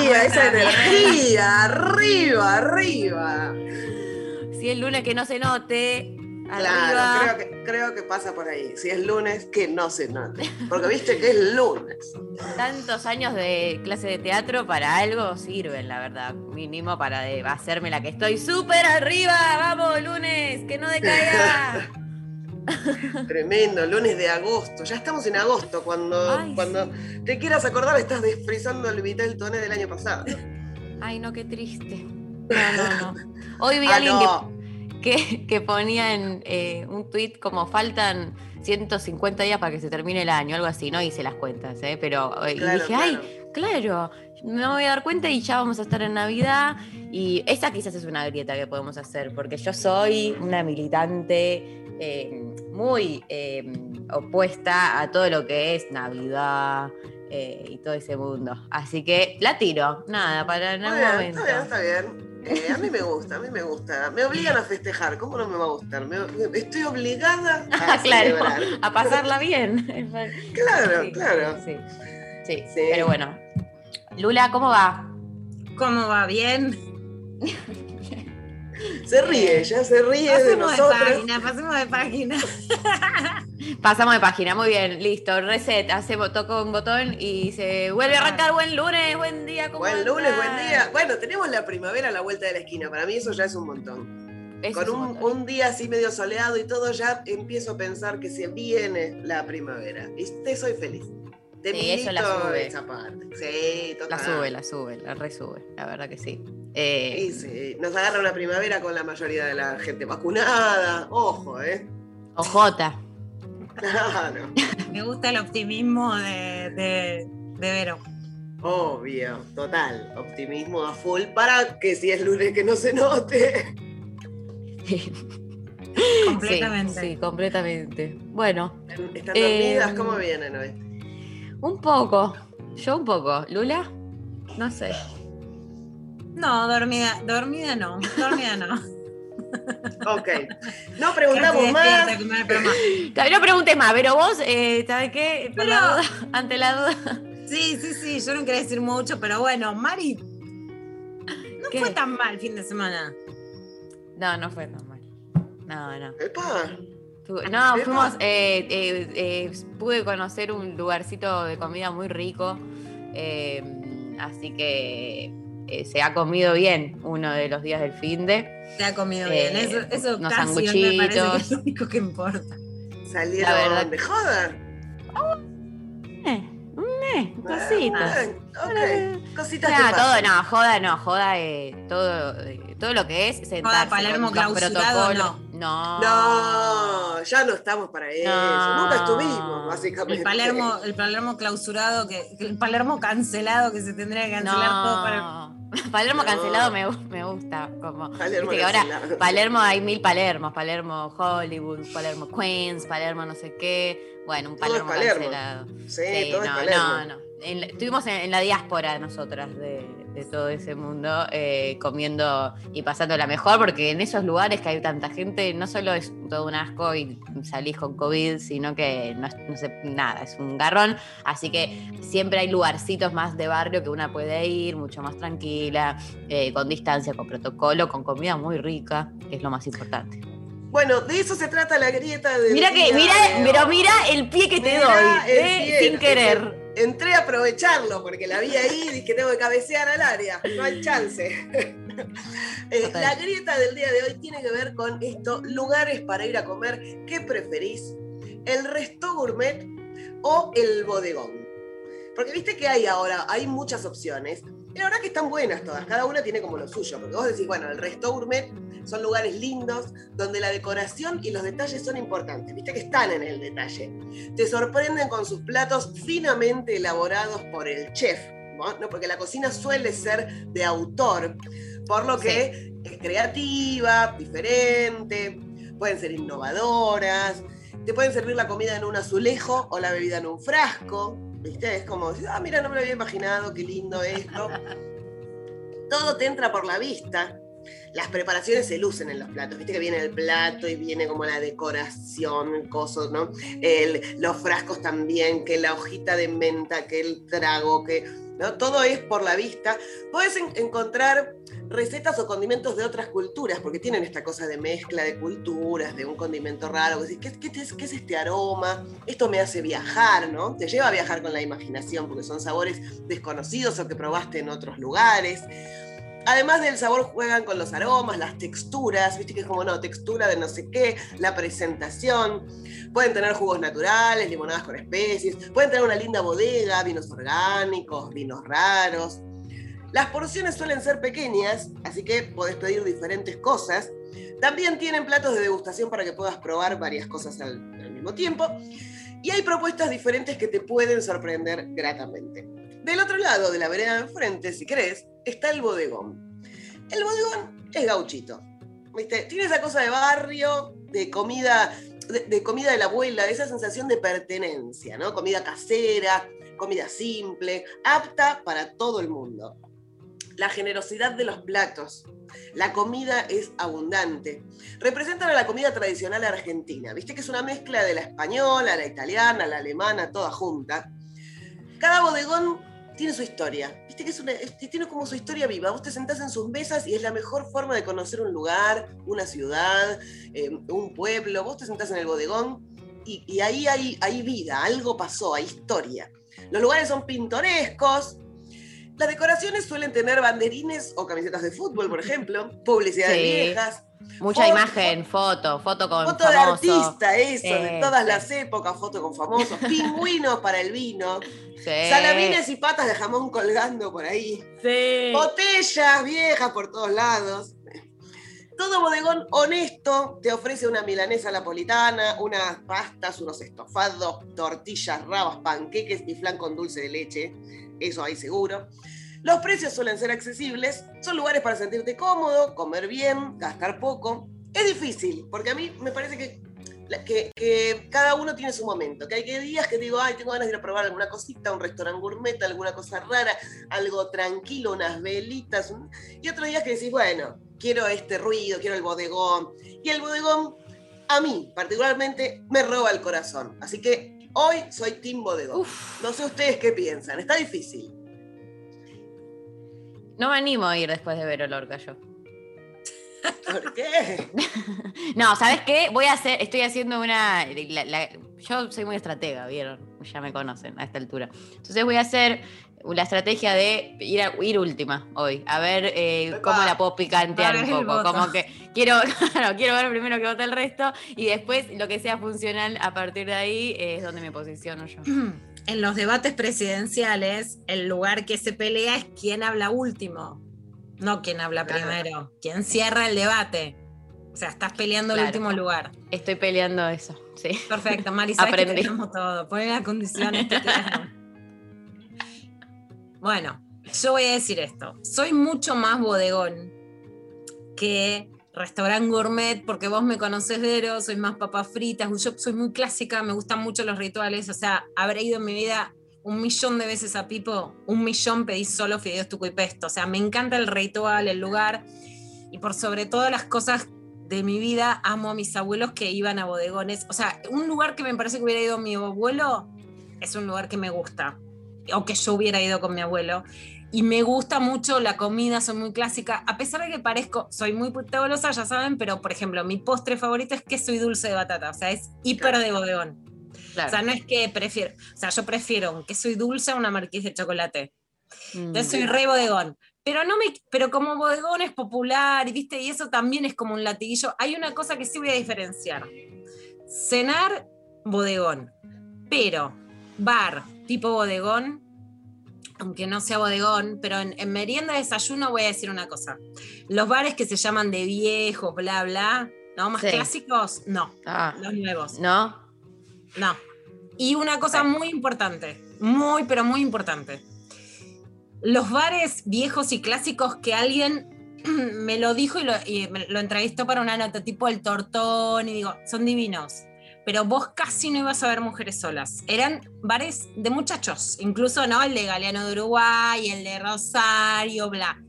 esa energía, arriba, arriba. Si el lunes que no se note, Claro, creo que, creo que pasa por ahí. Si es lunes, que no se note. Porque viste que es lunes. Tantos años de clase de teatro para algo sirven, la verdad. Mínimo para de- hacerme la que estoy súper arriba. Vamos, lunes, que no decaiga. Tremendo, lunes de agosto. Ya estamos en agosto. Cuando, Ay, cuando te quieras acordar, estás desfrizando el Vitel Toné del año pasado. Ay, no, qué triste. No, no, no. Hoy vi a Ah, alguien que no. que, que ponía en eh, un tweet como faltan 150 días para que se termine el año, algo así, no hice las cuentas, ¿eh? pero eh, y Claro, dije, ay, claro, me voy a dar cuenta y ya vamos a estar en Navidad y esa quizás es una grieta que podemos hacer, porque yo soy una militante eh, muy eh, opuesta a todo lo que es Navidad. eh, y todo ese mundo. Así que la tiro, nada, para en algún bien, momento. está bien, está bien. Eh, a mí me gusta, a mí me gusta. Me obligan a festejar. ¿Cómo no me va a gustar? Me- me- estoy obligada a claro, celebrar. a pasarla bien. Claro, Sí, claro. Sí, sí, Sí. pero bueno. Lula, ¿cómo va? ¿Cómo va? ¿Bien? Se ríe, ya se ríe de Pasemos de, nosotros. página, pasemos de página. Pasamos de página, muy bien, listo, reset, hacemos, toco un botón y se vuelve a arrancar buen lunes, buen día, ¿cómo Buen lunes, buen día. Bueno, tenemos la primavera a la vuelta de la esquina. Para mí eso ya es un montón. Eso Con un un, montón. un día así medio soleado y todo, ya empiezo a pensar que se viene la primavera. Y te soy feliz. Te Sí, eso la sube. esa parte. Sí, La total. sube, la sube, la resube, la verdad que sí. Eh, Sí, sí. Nos agarra una primavera con la mayoría de la gente vacunada. Ojo, ¿eh? Ojota. Claro. Me gusta el optimismo de, de, de Vero. Obvio, total. Optimismo a full para que si es lunes que no se note. Sí, Completamente. Sí, completamente. Bueno, ¿Están Eh, dormidas? ¿Cómo vienen hoy? un poco, yo un poco. Lula, no sé. No, dormida, dormida no, dormida no. Ok. No preguntamos Casi más. no preguntes más, pero vos, eh, ¿sabes qué? Pero- la duda, ante la duda. Sí, sí, sí, yo no quería decir mucho, pero bueno, Mari, no ¿Qué? fue tan mal el fin de semana. No, no fue tan mal. No, no. Epa. No, fuimos, eh, eh, eh, pude conocer un lugarcito de comida muy rico, eh, así que eh, se ha comido bien uno de los días del fin de. Se ha comido Eh, bien. Eso, eso unos casi me parece que es sanguchitos. lo único que importa. Salieron La verdad- de joda. Eh, eh, cositas. Ah, ok. Cositas No, que todo, no, joda, no, joda, eh, todo, eh, todo lo que es sentarse Palermo con los clausurado, protocolos. No. No, ya no estamos para eso. No. Nunca estuvimos, básicamente. El Palermo, el Palermo clausurado, que, el Palermo cancelado, que se tendría que cancelar todo para. No. Palermo No. cancelado me, me gusta. Como, Palermo que ahora. Palermo hay mil Palermos. Palermo Hollywood, Palermo Queens, Palermo no sé qué. Bueno, un Palermo, Palermo. cancelado. Sí, Sí, todo es no, Palermo. no, no. En estuvimos en, en la diáspora nosotras de, de todo ese mundo, eh, comiendo y pasándola mejor, porque en esos lugares que hay tanta gente, no solo es todo un asco y salís con COVID, sino que no, no sé, nada, es un garrón. Así que siempre hay lugarcitos más de barrio que una puede ir, mucho más tranquila, eh, con distancia, con protocolo, con comida muy rica, que es lo más importante. Bueno, de eso se trata la grieta de. Mira que, mira, pero mira el pie que te doy, eh, pie, sin querer. Entré a aprovecharlo porque la vi ahí y dije tengo que cabecear al área, no hay chance. Eh, la grieta del día de hoy tiene que ver con esto, lugares para ir a comer, ¿qué preferís? ¿El resto gourmet o el bodegón? Porque viste que hay ahora, hay muchas opciones. Y la verdad que están buenas todas, cada una tiene como lo suyo. Porque vos decís, bueno, el resto gourmet son lugares lindos, donde la decoración y los detalles son importantes. Viste que están en el detalle. Te sorprenden con sus platos finamente elaborados por el chef. ¿no? No, porque la cocina suele ser de autor, por lo que es creativa, diferente, pueden ser innovadoras, te pueden servir la comida en un azulejo o la bebida en un frasco. ¿Viste? Es como, ah, mira, no me lo había imaginado, qué lindo esto. Todo te entra por la vista. Las preparaciones se lucen en los platos. Viste que viene el plato y viene como la decoración, cosas, ¿no? El- los frascos también, que la hojita de menta, que el trago, que. ¿no? Todo es por la vista. Puedes en- encontrar recetas o condimentos de otras culturas, porque tienen esta cosa de mezcla de culturas, de un condimento raro. que decís, ¿Qué, qué qué es este aroma? Esto me hace viajar, ¿no? Te lleva a viajar con la imaginación, porque son sabores desconocidos o que probaste en otros lugares. Además del sabor juegan con los aromas, las texturas, viste que es como no, textura de no sé qué, la presentación. Pueden tener jugos naturales, limonadas con especies, pueden tener una linda bodega, vinos orgánicos, vinos raros. Las porciones suelen ser pequeñas, así que podés pedir diferentes cosas. También tienen platos de degustación para que puedas probar varias cosas al, mismo tiempo. Y hay propuestas diferentes que te pueden sorprender gratamente. Del otro lado de la vereda de enfrente, si querés, está el bodegón. El bodegón es gauchito. ¿viste? Tiene esa cosa de barrio, de comida, de, de comida de la abuela, esa sensación de pertenencia, ¿no? Comida casera, comida simple, apta para todo el mundo. La generosidad de los platos. La comida es abundante. Representan a la comida tradicional argentina. Viste que es una mezcla de la española, la italiana, la alemana, toda junta. Cada bodegón tiene su historia. Viste que es una- es- tiene como su historia viva. Vos te sentás en sus mesas y es la mejor forma de conocer un lugar, una ciudad, eh, un pueblo. Vos te sentás en el bodegón y, y ahí hay, hay vida, algo pasó, hay historia. Los lugares son pintorescos. Las decoraciones suelen tener banderines o camisetas de fútbol, por ejemplo, publicidades Sí. viejas, Mucha Foto- imagen, foto, foto con foto de famoso. artista, eso, de todas las épocas, foto con famosos, pingüinos para el vino, Sí. salamines y patas de jamón colgando por ahí, Sí. botellas viejas por todos lados. Todo bodegón honesto te ofrece una milanesa napolitana, unas pastas, unos estofados, tortillas, rabas, panqueques y flan con dulce de leche. Eso hay seguro. Los precios suelen ser accesibles, son lugares para sentirte cómodo, comer bien, gastar poco. Es difícil, porque a mí me parece que, que, que cada uno tiene su momento. Que hay que días que digo, ay, tengo ganas de ir a probar alguna cosita, un restaurante gourmet, alguna cosa rara, algo tranquilo, unas velitas. un- Y otros días que decís, bueno, quiero este ruido, quiero el bodegón. Y el bodegón, a mí particularmente, me roba el corazón. Así que hoy soy Team Bodegón. Uf, No sé ustedes qué piensan, está difícil. No me animo a ir después de ver Olorca yo. ¿Por qué? No, ¿sabes qué? Voy a hacer, estoy haciendo una. la- la- yo soy muy estratega, ¿vieron? Ya me conocen a esta altura. Entonces voy a hacer la estrategia de ir, a- ir última hoy, a ver eh, cómo la puedo picantear un poco. Como que quiero, claro, quiero ver primero que vote el resto y después lo que sea funcional a partir de ahí es donde me posiciono yo. En los debates presidenciales, el lugar que se pelea es quién habla último, no quién habla Claro. primero, quién cierra el debate. O sea, estás peleando el último lugar. Estoy peleando eso, sí. Perfecto, Mari, sabes que Aprendí. tenemos todo. Poner las condiciones. bueno, yo voy a decir esto. Soy mucho más bodegón que restaurante gourmet, porque vos me conocés, Vero, soy más papas fritas, yo soy muy clásica, me gustan mucho los rituales, o sea, habré ido en mi vida un millón de veces a Pipo, un millón pedí solo fideos tuco y pesto, o sea, me encanta el ritual, el lugar, y por sobre todas las cosas de mi vida amo a mis abuelos que iban a bodegones. O sea, un lugar que me parece que hubiera ido mi abuelo es un lugar que me gusta. O que yo hubiera ido con mi abuelo. Y me gusta mucho la comida, soy muy clásica. A pesar de que parezco, soy muy golosa, ya saben, pero por ejemplo, mi postre favorito es queso y dulce de batata. O sea, es hiper de bodegón. Claro. O sea, no es que prefiero, o sea, yo prefiero que soy dulce a una marqués de chocolate. Mm. Entonces soy re bodegón. Pero no me, pero como bodegón es popular, y viste, y eso también es como un latiguillo. Hay una cosa que sí voy a diferenciar. Cenar, bodegón. Pero bar, tipo bodegón, aunque no sea bodegón, pero en, en merienda desayuno voy a decir una cosa. Los bares que se llaman de viejos, bla, bla, ¿no? Más Sí. clásicos, no. Ah, Los nuevos. ¿No? No. Y una cosa muy importante, muy, pero muy importante. Los bares viejos y clásicos que alguien me lo dijo y lo, y me lo entrevistó para una nota, tipo el tortón, y digo, son divinos. Pero vos casi no ibas a ver mujeres solas. Eran bares de muchachos, incluso no el de Galeano de Uruguay, el de Rosario, bla.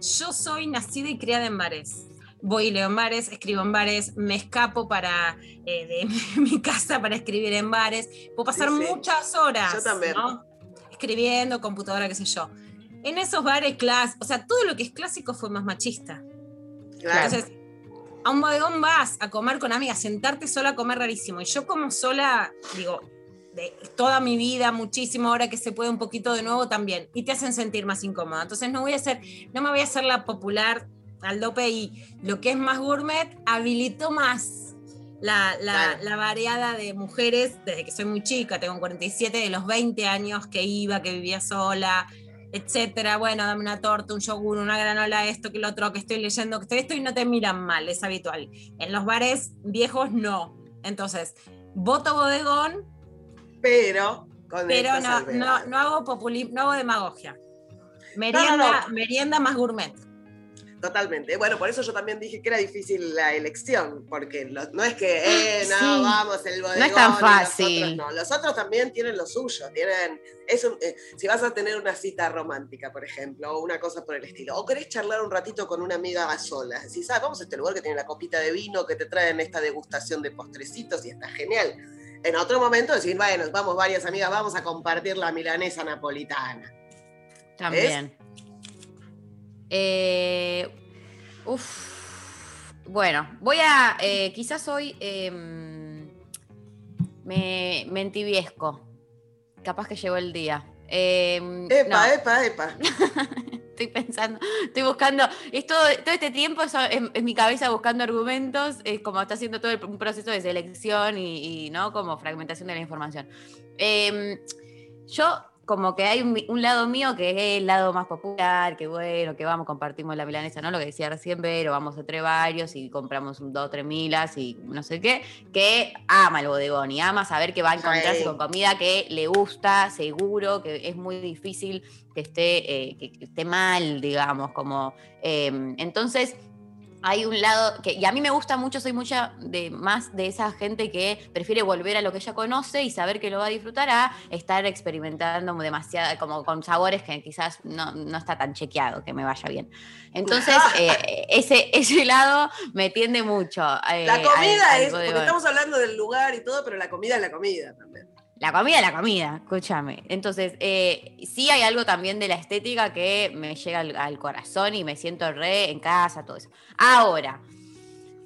Yo soy nacida y criada en bares. Voy y leo en bares, escribo en bares, me escapo para eh, de mi casa para escribir en bares. Puedo pasar Sí, sí. muchas horas. Yo también. ¿no? Escribiendo, computadora, qué sé yo. En esos bares clásicos, o sea, todo lo que es clásico fue más machista. Claro. Entonces, a un bodegón vas a comer con amigas, sentarte sola a comer rarísimo. Y yo como sola, digo, de toda mi vida, muchísimo, ahora que se puede un poquito de nuevo también. Y te hacen sentir más incómoda. Entonces no voy a hacer, no me voy a hacer la popular al dope y lo que es más gourmet habilitó más la, la, Claro. la variada de mujeres desde que soy muy chica, tengo 47, de los 20 años que iba, que vivía sola, etcétera. Bueno, dame una torta, un yogur, una granola, esto, que lo otro, que estoy leyendo, que estoy esto y no te miran mal, es habitual. En los bares viejos no. Entonces, voto bodegón, Pero con pero no, no, no hago populismo, no hago demagogia. Merienda, no. merienda más gourmet. Totalmente. Bueno, por eso yo también dije que era difícil la elección, porque lo- no es que, eh, no, Sí. vamos, el bodegón. No es tan los fácil. otros no. Los otros también tienen lo suyo, tienen, es un- eh, si vas a tener una cita romántica, por ejemplo, o una cosa por el estilo, o querés charlar un ratito con una amiga a solas, si sabes, vamos a este lugar que tiene la copita de vino, que te traen esta degustación de postrecitos y está genial. En otro momento decir, bueno, vamos varias amigas, vamos a compartir la milanesa napolitana. También. Eh, uf. Bueno, voy a. eh, quizás hoy em, me, me entibiesco. Capaz que llegó el día. Em, Epa, no, epa, epa. estoy pensando, estoy buscando. Es todo, todo este tiempo en mi cabeza buscando argumentos. Es como está haciendo todo el- un proceso de selección y, y, ¿no? Como fragmentación de la información. Em, yo como que hay un, un lado mío que es el lado más popular, que bueno, que vamos, compartimos la milanesa, ¿no? Lo que decía recién Vero, vamos entre varios y compramos un, dos, tres milas y no sé qué, que ama el bodegón y ama saber que va a encontrarse con comida que le gusta, seguro, que es muy difícil que esté, eh, que, que esté mal, digamos, como... eh, entonces hay un lado que y a mí me gusta mucho soy mucha de más de esa gente que prefiere volver a lo que ya conoce y saber que lo va a disfrutar a estar experimentando demasiado como con sabores que quizás no, no está tan chequeado que me vaya bien entonces eh, ese ese lado me tiende mucho eh, La comida al- al es, porque estamos hablando del lugar y todo, pero la comida es la comida también. La comida la comida, escúchame. Entonces, eh, sí hay algo también de la estética que me llega al, al corazón y me siento re en casa, todo eso. Ahora,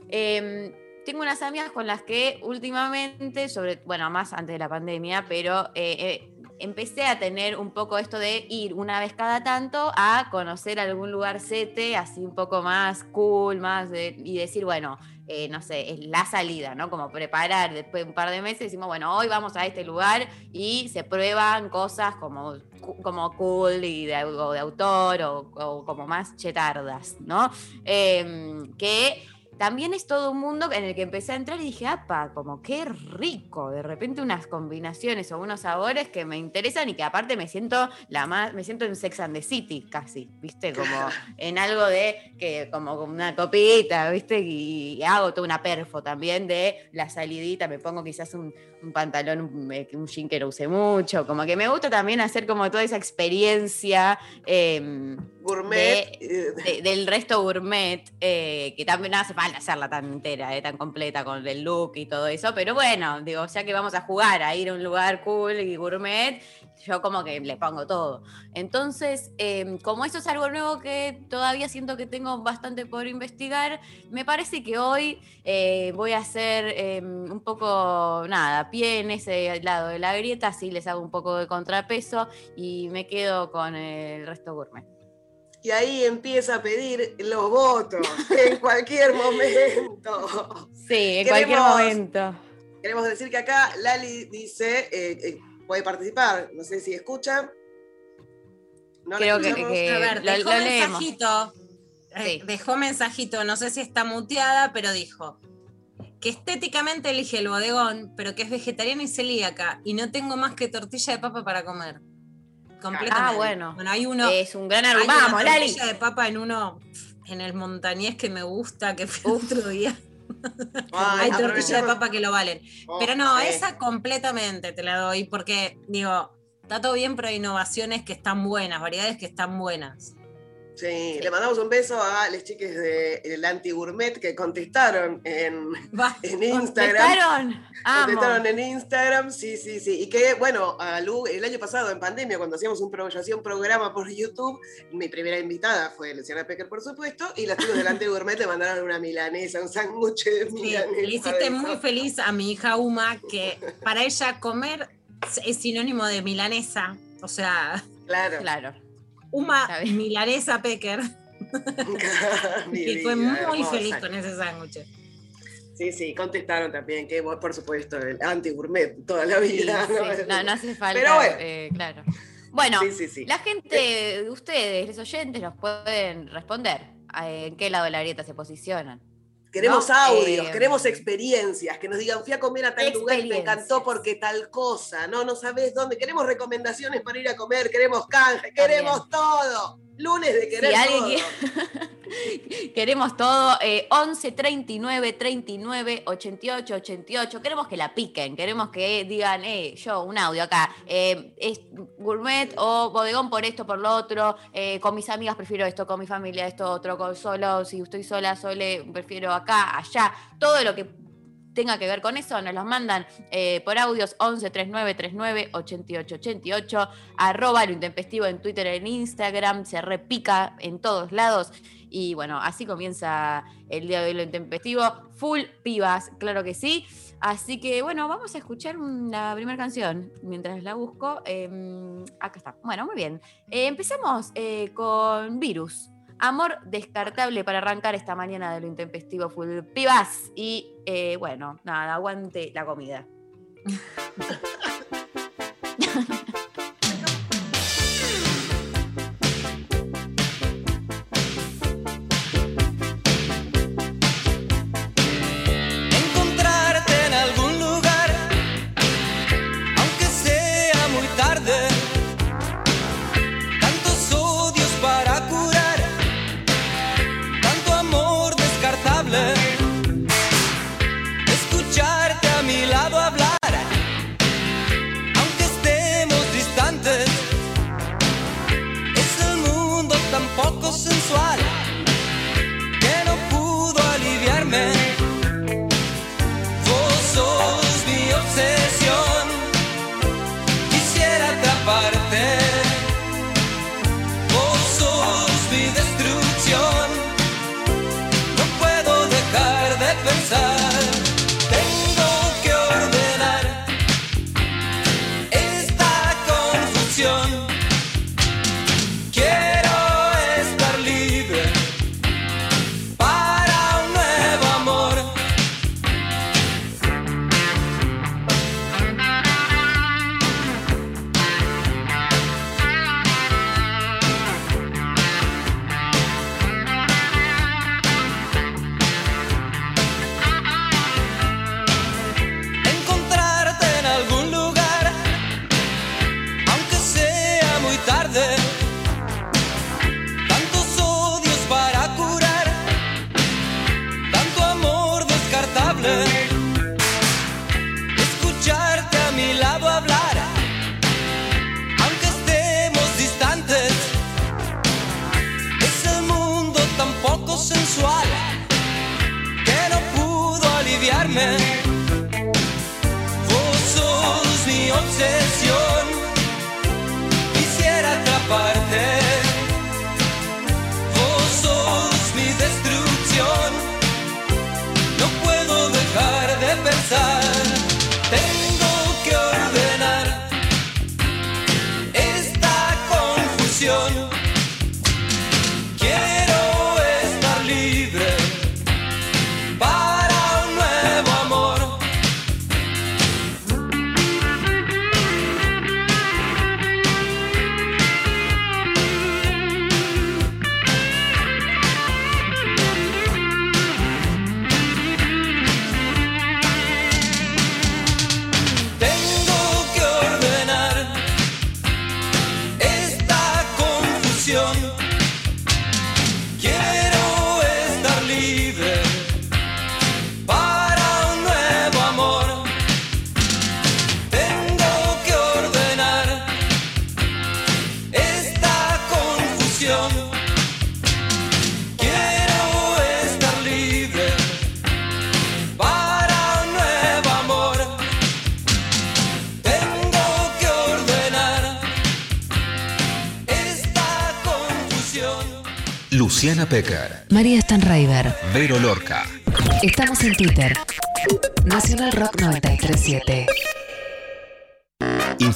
em, tengo unas amigas con las que últimamente, sobre, bueno, más antes de la pandemia, pero eh, eh, empecé a tener un poco esto de ir una vez cada tanto a conocer algún lugar sete, así un poco más cool, más de- y decir, bueno, eh, no sé, es la salida, ¿no? Como preparar después de un par de meses, decimos, bueno, hoy vamos a este lugar y se prueban cosas como, como cool y de, o de autor o, o como más chetardas, ¿no? Em, que también es todo un mundo en el que empecé a entrar y dije, apa, como qué rico, de repente unas combinaciones o unos sabores que me interesan y que aparte me siento la más, me siento en Sex and the City casi, ¿viste? Como en algo de que como una copita, ¿viste? Y, y hago toda una perfo también de la salidita, me pongo quizás un, un pantalón, un, un jean que no usé mucho, como que me gusta también hacer como toda esa experiencia. em, Gourmet. eh, de- del resto gourmet, eh, que también no hace falta hacerla tan entera, eh, tan completa con el look y todo eso, pero bueno, digo, ya que vamos a jugar a ir a un lugar cool y gourmet, yo como que le pongo todo. Entonces, eh, como eso es algo nuevo que todavía siento que tengo bastante por investigar, me parece que hoy voy a hacer eh, un poco, nada, pie en ese lado de la grieta, así les hago un poco de contrapeso y me quedo con el resto gourmet. Y ahí empieza a pedir los votos en cualquier momento. Sí, en cualquier momento. Queremos decir que acá Lali dice, eh, eh, puede participar, no sé si escucha. No Creo que- que- A ver, lo- dejó lo mensajito. eh, Sí. Dejó mensajito, no sé si está muteada, pero dijo que estéticamente elige el bodegón, pero que es vegetariana y celíaca y no tengo más que tortilla de papa para comer. Completamente. Ah, bueno. Bueno, hay uno. es un gran una Vamos, Lali. de papa en uno en el montañés que me gusta, que fue Uf. otro día. Ay, hay tortilla de papa que lo valen. Oh, Pero no, esa completamente te la doy porque, digo, está todo bien, pero hay innovaciones que están buenas, variedades que están buenas. Sí, le mandamos un beso a los chiques del Anti Gourmet que contestaron en, Va. en Instagram. ¿Contestaron? Amo. Contestaron en Instagram, sí, sí, sí. Y que, bueno, a Lu, el año pasado, en pandemia, cuando hacíamos un, yo hacía un programa por YouTube, mi primera invitada fue Luciana Pecker, por supuesto, y las chicos del Anti Gourmet le mandaron una milanesa, un sándwich de Sí, milanesa. le hiciste de muy feliz a mi hija Uma, que para ella comer es sinónimo de milanesa. O sea, Claro. Claro. Uma milanesa Pecker, que fue vida, muy hermosa. feliz con ese sándwich. Sí, sí, contestaron también que, vos, por supuesto, el Anti Gourmet toda la Sí, vida. sí, No, no hace falta. Pero bueno. eh, claro. Bueno, Sí, sí, sí. la gente, ustedes, los oyentes, nos pueden responder en qué lado de la grieta se posicionan. Queremos ¿no? audios, Eh, queremos experiencias, que nos digan, fui a comer a tal lugar y me encantó porque tal cosa, no, no sabes dónde. Queremos recomendaciones para ir a comer, queremos canje, queremos todo. Lunes de querer Si todo. Queremos todo. eh, 11 39 39 88 88. Queremos que la piquen. Queremos que digan, eh, yo, un audio acá. eh, es gourmet o bodegón por esto, por lo otro. eh, con mis amigas prefiero esto, con mi familia esto, otro. Con solo, si estoy sola, sole, prefiero acá, allá. Todo lo que tenga que ver con eso, nos los mandan eh, por audios 11 39 39 88 88, arroba lo intempestivo en Twitter, en Instagram, se repica en todos lados. Y bueno, así comienza el día de hoy lo intempestivo. Full pibas, claro que sí. Así que bueno, vamos a escuchar la primera canción mientras la busco. Eh, acá está. Bueno, muy bien. Eh, empezamos eh, con Virus. Amor descartable para arrancar esta mañana de lo intempestivo full pibas. Y eh, bueno, nada, aguante la comida.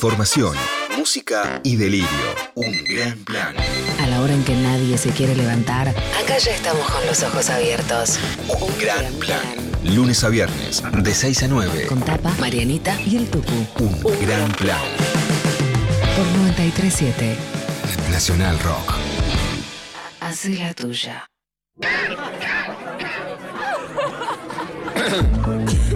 Información, música y delirio. Un gran plan. A la hora en que nadie se quiere levantar, acá ya estamos con los ojos abiertos. Un gran plan. Lunes a viernes, de 6 a 9. Con Tapa, Marianita y el Tucu. Un gran plan. Por 937. Nacional Rock. Hace la tuya.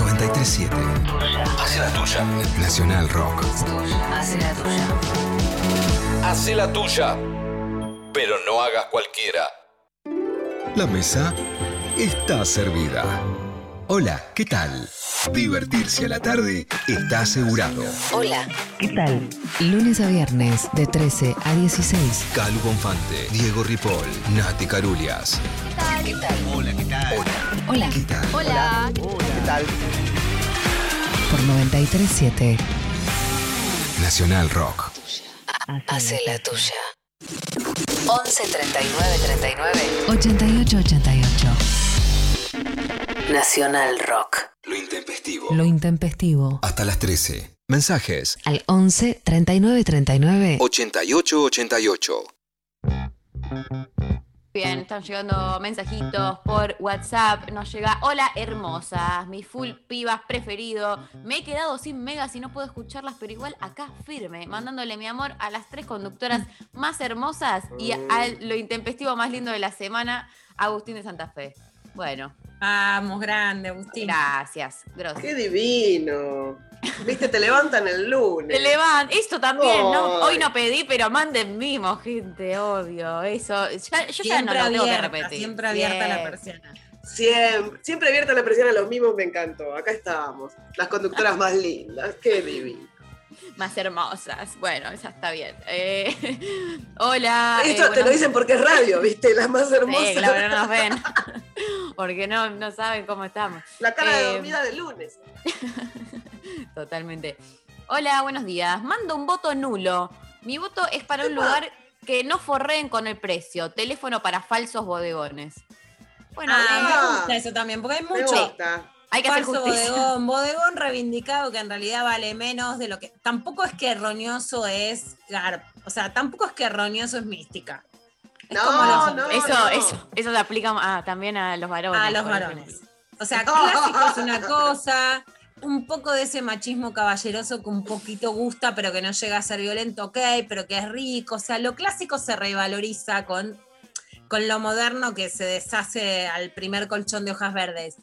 937. Hace la tuya. Nacional Rock. Hace la tuya. Hace la tuya. Pero no hagas cualquiera. La mesa está servida. Hola, ¿qué tal? Divertirse a la tarde está asegurado. Hola. ¿Qué tal? Lunes a viernes, de 13 a 16. Calu Bonfante, Diego Ripoll, Nati Carulias. ¿Qué tal? Hola, ¿qué tal? Hola. ¿Qué tal? Hola. Por 937. Nacional Rock. Hace la tuya. 11 39 39 88 88. Nacional Rock. Lo intempestivo. Lo intempestivo. Hasta las 13. Mensajes. Al 11 39 39 88 88. Bien, están llegando mensajitos por WhatsApp. Nos llega, hola hermosas, mi full pibas preferido. Me he quedado sin megas y no puedo escucharlas, pero igual acá firme, mandándole mi amor a las tres conductoras más hermosas y a lo intempestivo más lindo de la semana, Agustín de Santa Fe. Bueno, Vamos, grande, Agustín. gracias, gracias. Qué divino. Viste, te levantan el lunes. Te levan, esto también, ¿no? Hoy no pedí, pero manden mimo, gente, obvio. Eso, ya- yo ya no Siempre lo tengo que repetir. siempre abierta la Siempre. persiana. Siempre, siempre abierta la presión a los mismos, me encantó. Acá estábamos. Las conductoras más lindas. Qué divino. Más hermosas. Bueno, esa está bien. Eh, hola. Esto eh, te lo dicen porque es radio, ¿viste? Las más hermosas. Sí, claro, no nos ven. Porque no, no saben cómo estamos. La cara de Eh, dormida del lunes. Totalmente. Hola, buenos días. Mando un voto nulo. Mi voto es para un lugar que no forreen con el precio. Teléfono para falsos bodegones. Bueno, Ah, me gusta eso también, porque hay Me mucho gusta. Hay que hacer falso justicia. bodegón, bodegón reivindicado que en realidad vale menos de lo que. Tampoco es que erróneoso es gar- o sea, tampoco es que erróneoso es mística. Es No, como los no. Eso, no. eso, eso se aplica también a los varones. a los varones. O sea, clásico es una cosa, un poco de ese machismo caballeroso que un poquito gusta, pero que no llega a ser violento, ok, pero que es rico. O sea, lo clásico se revaloriza con, con lo moderno que se deshace al primer colchón de hojas verdes.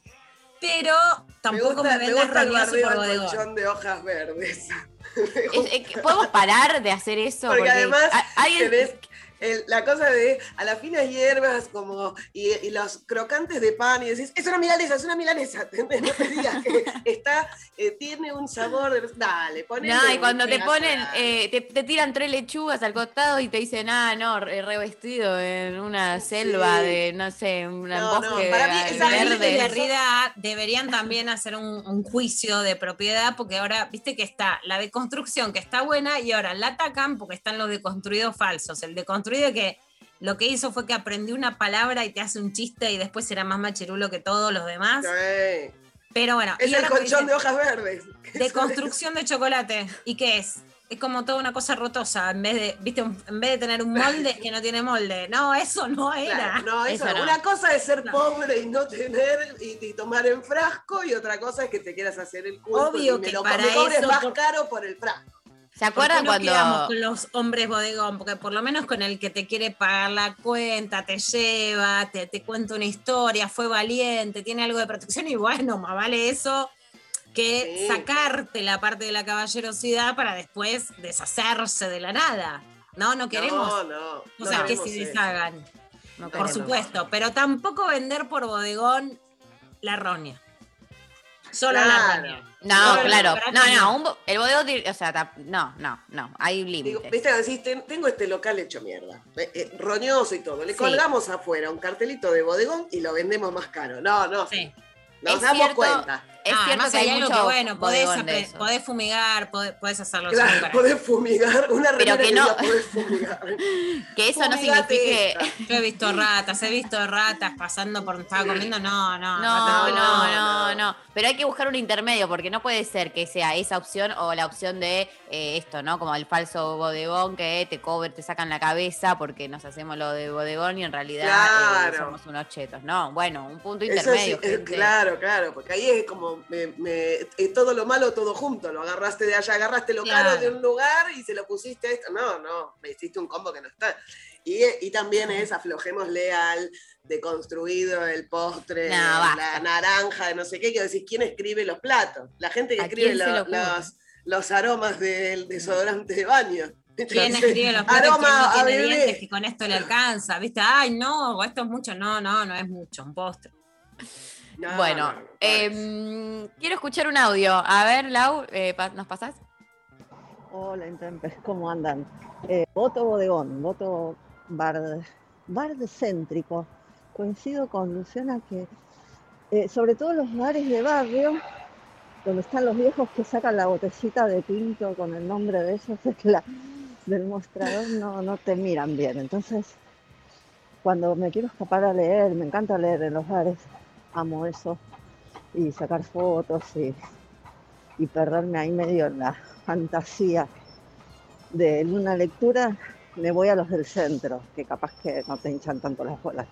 Pero tampoco me, me vendas gusta el roñoso bardeo por al bodegón. colchón de hojas verdes. Es- es que ¿Podemos parar de hacer eso? Porque además a- alguien- tenés el- la cosa de a las finas hierbas como y, y los crocantes de pan y decís, es una milanesa, es una milanesa. No te digas que está, eh, tiene un sabor de... Dale, ponele No, y cuando te ponen, de- eh, te, te tiran tres lechugas al costado y te dicen, ah, no, re- revestido en una selva de, no sé, un No, no, bosque para mí de- esa verde. en realidad deberían también hacer un, un juicio de propiedad, porque ahora, viste que está la deconstrucción que está buena y ahora la atacan porque están los deconstruidos falsos. El deconstruido que lo que hizo fue que aprendió una palabra y te hace un chiste y después será más machirulo que todos los demás. Sí. Pero bueno, Es y el colchón de hojas verdes. deconstrucción de chocolate. ¿Y qué es? Es como toda una cosa rotosa, en vez de, viste, en vez de tener un molde que no tiene molde. No, eso no era. Claro, no, eso, Eso no. no. Una cosa es ser No. pobre y no tener y, y tomar en frasco y otra cosa es que te quieras hacer el culto Obvio y me que lo para me eso, más por- caro por el frasco. ¿Se ¿Por qué acuerdan no quedamos cuando... con los hombres bodegón? Porque por lo menos con el que te quiere pagar la cuenta, te lleva, te, te cuenta una historia, fue valiente, tiene algo de protección y bueno, más vale eso que Sí. sacarte la parte de la caballerosidad para después deshacerse de la nada. No, no queremos No, no. no que se deshagan, por supuesto, pero tampoco vender por bodegón la roña. Solo la. No, Solo claro. No, no, un bo- el bodegón, tiene- o sea, no, no, no, hay Digo, límites. Viste, decís, "Ten- tengo este local hecho mierda, eh, eh, roñoso y todo. Le Sí. colgamos afuera un cartelito de bodegón y lo vendemos más caro. No, no, Sí. nos Es damos cierto, cuenta. Es Ah, cierto además que hay algo mucho que, bueno, podés, apre- podés fumigar, podés, podés hacerlo Claro, podés fumigar, una Pero que que no- diga, podés fumigar. Que eso no signifique... esta. Yo he visto ratas, he visto ratas pasando por donde estaba comiendo, no, no. No, no, no. no, no. Pero hay que buscar un intermedio, porque no puede ser que sea esa opción o la opción de eh, esto, ¿no? Como el falso bodegón que te cobre, te sacan la cabeza porque nos hacemos lo de bodegón y en realidad eh, somos unos chetos. No, bueno, un punto Eso sí, intermedio. eh, gente. claro, claro, porque ahí es como me- me- eh, todo lo malo, todo junto. Lo agarraste de allá, agarraste lo Claro. caro de un lugar y se lo pusiste a esto. No, no, me hiciste un combo que no está. Y, y también es aflojémosle al deconstruido, el postre, No, la basta. naranja, no sé qué, que decís, ¿quién escribe los platos? La gente que ¿A escribe lo- los, los aromas del desodorante de baño. ¿Quién escribe los platos? Aroma ¿Quién no a que con esto le alcanza? ¿Viste? Ay, no, esto es mucho. No, no, no es mucho, un postre. No, Bueno, no, no, em, quiero escuchar un audio. A ver, Lau, eh, pa- ¿nos pasás? Hola, Intempes, ¿cómo andan? Eh, voto bodegón, voto bar, bar céntrico. Coincido con Luciana que, eh, sobre todo los bares de barrio, donde están los viejos que sacan la botellita de pinto con el nombre de ellos de la- del mostrador, no, no te miran bien. Entonces, cuando me quiero escapar a leer, me encanta leer en los bares, amo eso, y sacar fotos y y perderme ahí medio en la fantasía de una lectura, me voy a los del centro, que capaz que no te hinchan tanto las bolas.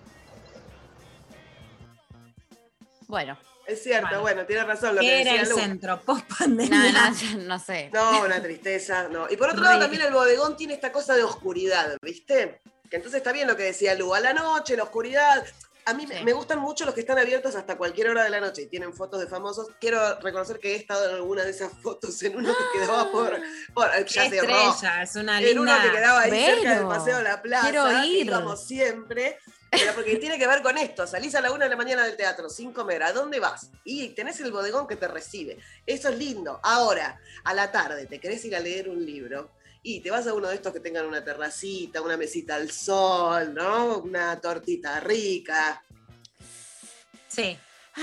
Bueno, Es cierto, Bueno. bueno, tiene razón lo que ¿Qué era decía el Lu. centro? Post no, pandemia. no, no sé. No, una tristeza, no. Y por otro lado también el bodegón tiene esta cosa de oscuridad, ¿viste? Que entonces está bien lo que decía Lu, a la noche, la oscuridad. A mí me- Sí. me gustan mucho los que están abiertos hasta cualquier hora de la noche y tienen fotos de famosos. Quiero reconocer que he estado en alguna de esas fotos, en uno que quedaba por, por Qué ya estrella, Ro- es una en uno linda. que quedaba ahí cerca del Vero, Paseo de la Plaza, quiero ir. íbamos siempre. Pero porque tiene que ver con esto, salís a la una de la mañana del teatro sin comer, ¿a dónde vas? Y tenés el bodegón que te recibe. Eso es lindo. Ahora, a la tarde, te querés ir a leer un libro y te vas a uno de estos que tengan una terracita, una mesita al sol, ¿no? Una tortita rica. Sí.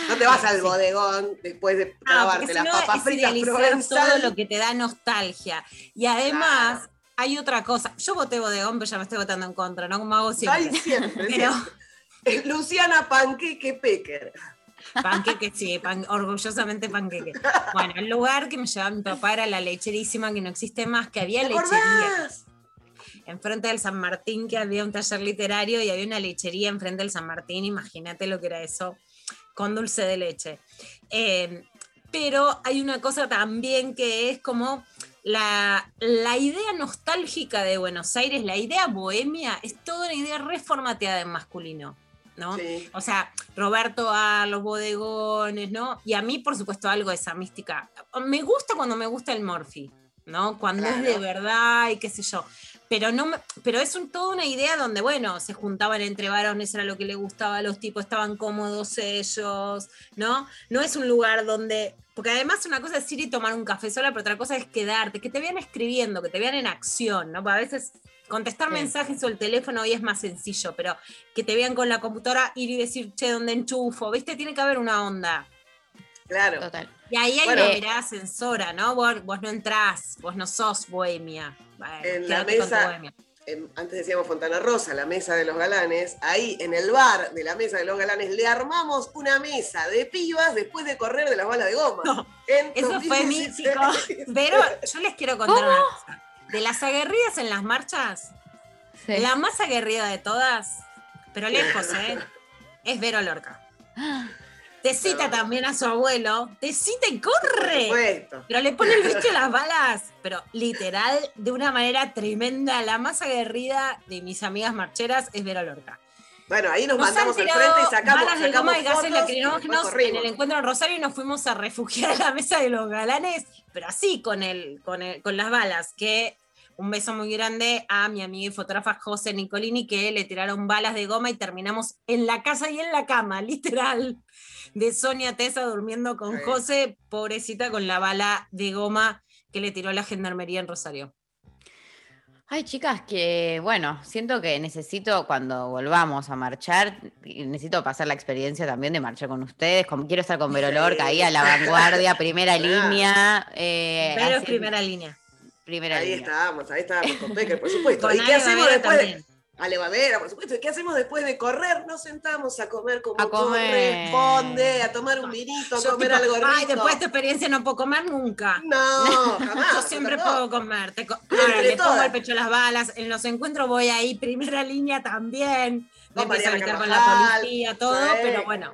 No te vas al Sí. bodegón después de Ah, si las no papas fritas provenzal. todo lo que te da nostalgia. Y además, hay otra cosa. Yo voté bodegón, pero ya me estoy votando en contra, ¿no? Como hago siempre. Ay, siempre, Pero siempre. Luciana Panqueque Pecker. Panqueque, sí, pan- orgullosamente panqueque. Bueno, el lugar que me llevaba mi papá era la lecherísima, que no existe más, que había ¿Te lechería. acordás? Enfrente del San Martín, que había un taller literario y había una lechería enfrente del San Martín. Imagínate lo que era eso, con dulce de leche. Eh, pero hay una cosa también que es como la, la idea nostálgica de Buenos Aires, la idea bohemia, es toda una idea reformateada en masculino. ¿No? Sí. O sea, Roberto a los bodegones, ¿no? Y a mí, por supuesto, algo de esa mística. Me gusta cuando me gusta el Morphy, ¿no? Cuando es de verdad y qué sé yo. Pero, no pero es un, toda una idea donde, bueno, se juntaban entre varones, era lo que le gustaba a los tipos, estaban cómodos ellos, ¿no? No es un lugar donde... Porque además una cosa es ir y tomar un café sola, pero otra cosa es quedarte, que te vean escribiendo, que te vean en acción, ¿no? Porque a veces contestar Sí. mensajes o el teléfono hoy es más sencillo, pero que te vean con la computadora, ir y decir, che, ¿dónde enchufo? ¿Viste? Tiene que haber una onda. Claro. Total. Y ahí hay Bueno. una mirada censora, ¿no? Vos, vos no entrás, vos no sos bohemia. Bueno, En la mesa- bohemia. em, antes decíamos Fontana Rosa, la mesa de los galanes, ahí en el bar de la mesa de los galanes le armamos una mesa de pibas después de correr de las balas de goma. No, En Eso fue 2016. mítico. Pero yo les quiero contar una cosa. De las aguerridas en las marchas, Sí. la más aguerrida de todas, pero lejos, ¿eh? Es Vero Lorca. Te cita Claro. también a su abuelo, te cita y corre. Pero le pone el bicho a las balas, pero literal, de una manera tremenda. La más aguerrida de mis amigas marcheras es Vero Lorca. Bueno, ahí nos, Nos mandamos al frente y sacamos, balas de sacamos goma y gases lacrimógenos en el encuentro en Rosario y nos fuimos a refugiar a la mesa de los galanes, pero así con el, con el- con las balas, que un beso muy grande a mi amiga y fotógrafa José Nicolini, que le tiraron balas de goma y terminamos en la casa y en la cama, literal, de Sonia Tesa durmiendo con Sí. José, pobrecita con la bala de goma que le tiró la gendarmería en Rosario. Ay, chicas, que bueno, siento que necesito, cuando volvamos a marchar, necesito pasar la experiencia también de marchar con ustedes. Como quiero estar con Vero Sí. Lorca ahí a la vanguardia, primera línea. eh, Pero es así- primera línea. Primera Ahí línea. estábamos, ahí estábamos con Becker, por supuesto. ¿Y qué hacemos después de. Ale Bavera, por supuesto. ¿Y qué hacemos después de correr? Nos sentamos a comer como A comer. corresponde, a tomar un vinito, a comer tipo, algo rico. Ay, después de esta experiencia no puedo comer nunca. No, jamás. Yo siempre puedo comer. Te co- Entre Ahora, le pongo el pecho a las balas. En los encuentros voy ahí, primera línea también. Me empiezo a meter con la policía, todo, Sí. pero bueno.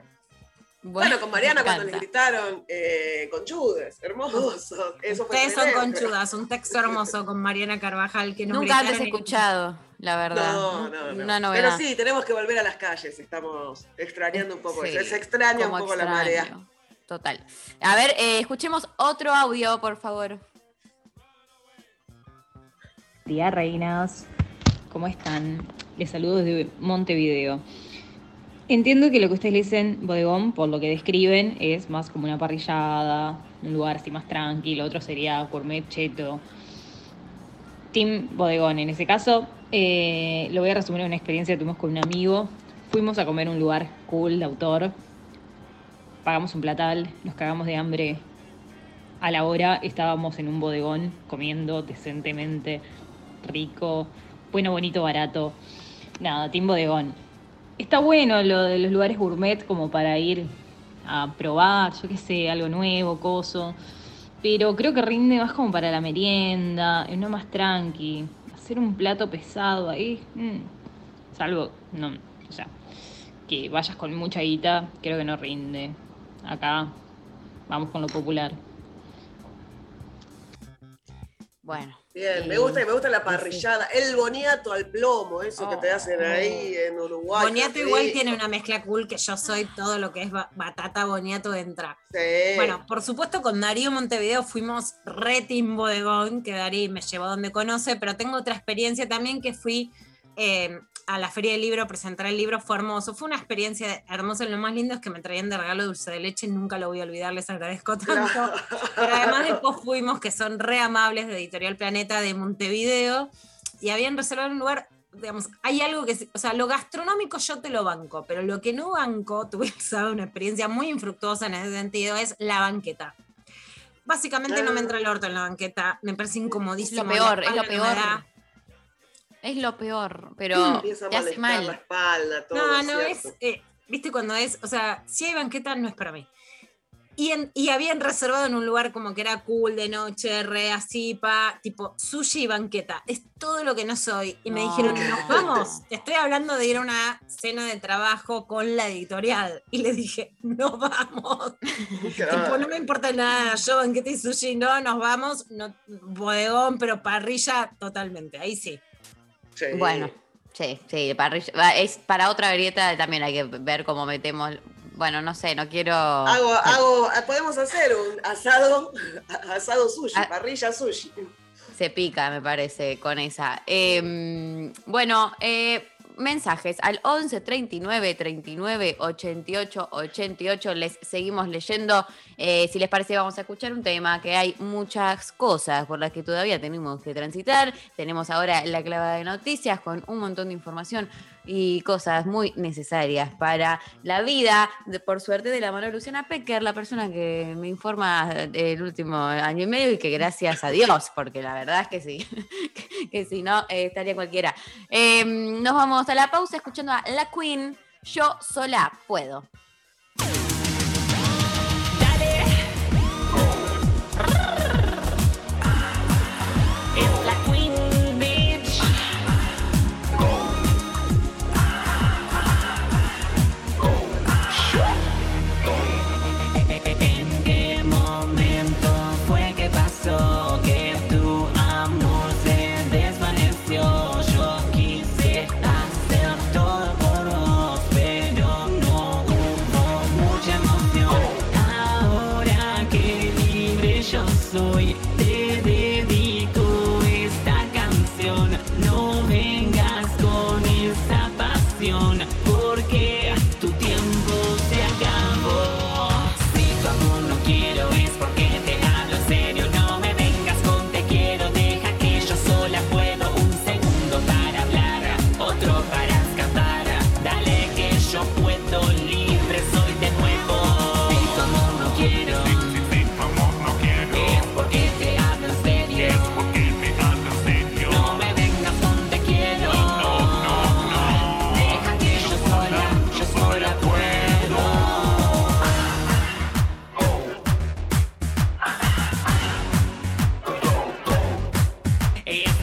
Bueno, con Mariana cuando le gritaron eh, conchudes, hermoso. Eso fue Ustedes son conchudas, un texto hermoso con Mariana Carvajal que Nunca antes y- escuchado, la verdad. No, no, no. Una novedad. Pero sí, tenemos que volver a las calles. Estamos extrañando un poco Sí, eso. Se extraña un poco la marea. Total. A ver, eh, escuchemos otro audio, por favor. Día reinas, ¿cómo están? Les saludo desde Montevideo. Entiendo que lo que ustedes le dicen bodegón, por lo que describen, es más como una parrillada, un lugar así más tranquilo, otro sería gourmet cheto. Team bodegón, en ese caso, eh, lo voy a resumir en una experiencia que tuvimos con un amigo. Fuimos a comer un lugar cool de autor, pagamos un platal, nos cagamos de hambre. A la hora estábamos en un bodegón comiendo decentemente, rico, bueno, bonito, barato. Nada, Team Bodegón. Está bueno lo de los lugares gourmet como para ir a probar, yo qué sé, algo nuevo, coso. Pero creo que rinde más como para la merienda, es uno más tranqui. Hacer un plato pesado ahí, mm, salvo, no, o sea, que vayas con mucha guita, creo que no rinde. Acá vamos con lo popular. Bueno. Bien, me gusta, me gusta la parrillada. El boniato al plomo, eso que te Oh. hacen ahí en Uruguay. Boniato igual tiene una mezcla cool que yo soy todo lo que es ba- batata boniato entra. Sí. Bueno, por supuesto con Darío Montevideo fuimos re team bodegón, que Darío me llevó donde conoce, pero tengo otra experiencia también que fui eh, a la Feria del Libro presentar el libro, fue hermoso, fue una experiencia hermosa, lo más lindo es que me traían de regalo dulce de leche, nunca lo voy a olvidar, les agradezco tanto. Pero además después fuimos, que son re amables de Editorial Planeta de Montevideo, y habían reservado un lugar, digamos, hay algo que, o sea, lo gastronómico yo te lo banco, pero lo que no banco, tuve una experiencia muy infructuosa en ese sentido, es la banqueta. Básicamente no me entra el orto en la banqueta, me parece incomodísimo. Es lo peor, es lo peor. Es lo peor, pero Empieza a te hace molestar la mal. espalda, todo. No, no, ¿cierto? es, eh, viste, cuando es, o sea, si hay banqueta no es para mí. Y, en- y habían reservado en un lugar como que era cool de noche, re así, pa, tipo sushi y banqueta. Es todo lo que no soy. Y me No. dijeron, nos vamos. Te estoy hablando de ir a una cena de trabajo con la editorial. Y le dije, no vamos. tipo, no me importa nada. Yo banqueta y sushi, no, nos vamos. No, bodegón, pero parrilla totalmente. Ahí sí. Sí. Bueno, sí, sí, parrilla- es para otra grieta también hay que ver cómo metemos. Bueno, no sé, no quiero. Hago, hago, podemos hacer un asado, asado sushi, Ah. parrilla sushi. Se pica, me parece, con esa. Eh, bueno, eh, mensajes al 11 39 39 88 88. Les seguimos leyendo. Eh, si les parece, vamos a escuchar un tema que hay muchas cosas por las que todavía tenemos que transitar. Tenemos ahora la clavada de noticias con un montón de información y cosas muy necesarias para la vida, de- por suerte de la mano de Luciana Pecker, la persona que me informa el último año y medio y que gracias a Dios, porque la verdad es que sí, que, si no eh, estaría cualquiera. Eh, nos vamos a la pausa escuchando a La Queen, Yo sola puedo.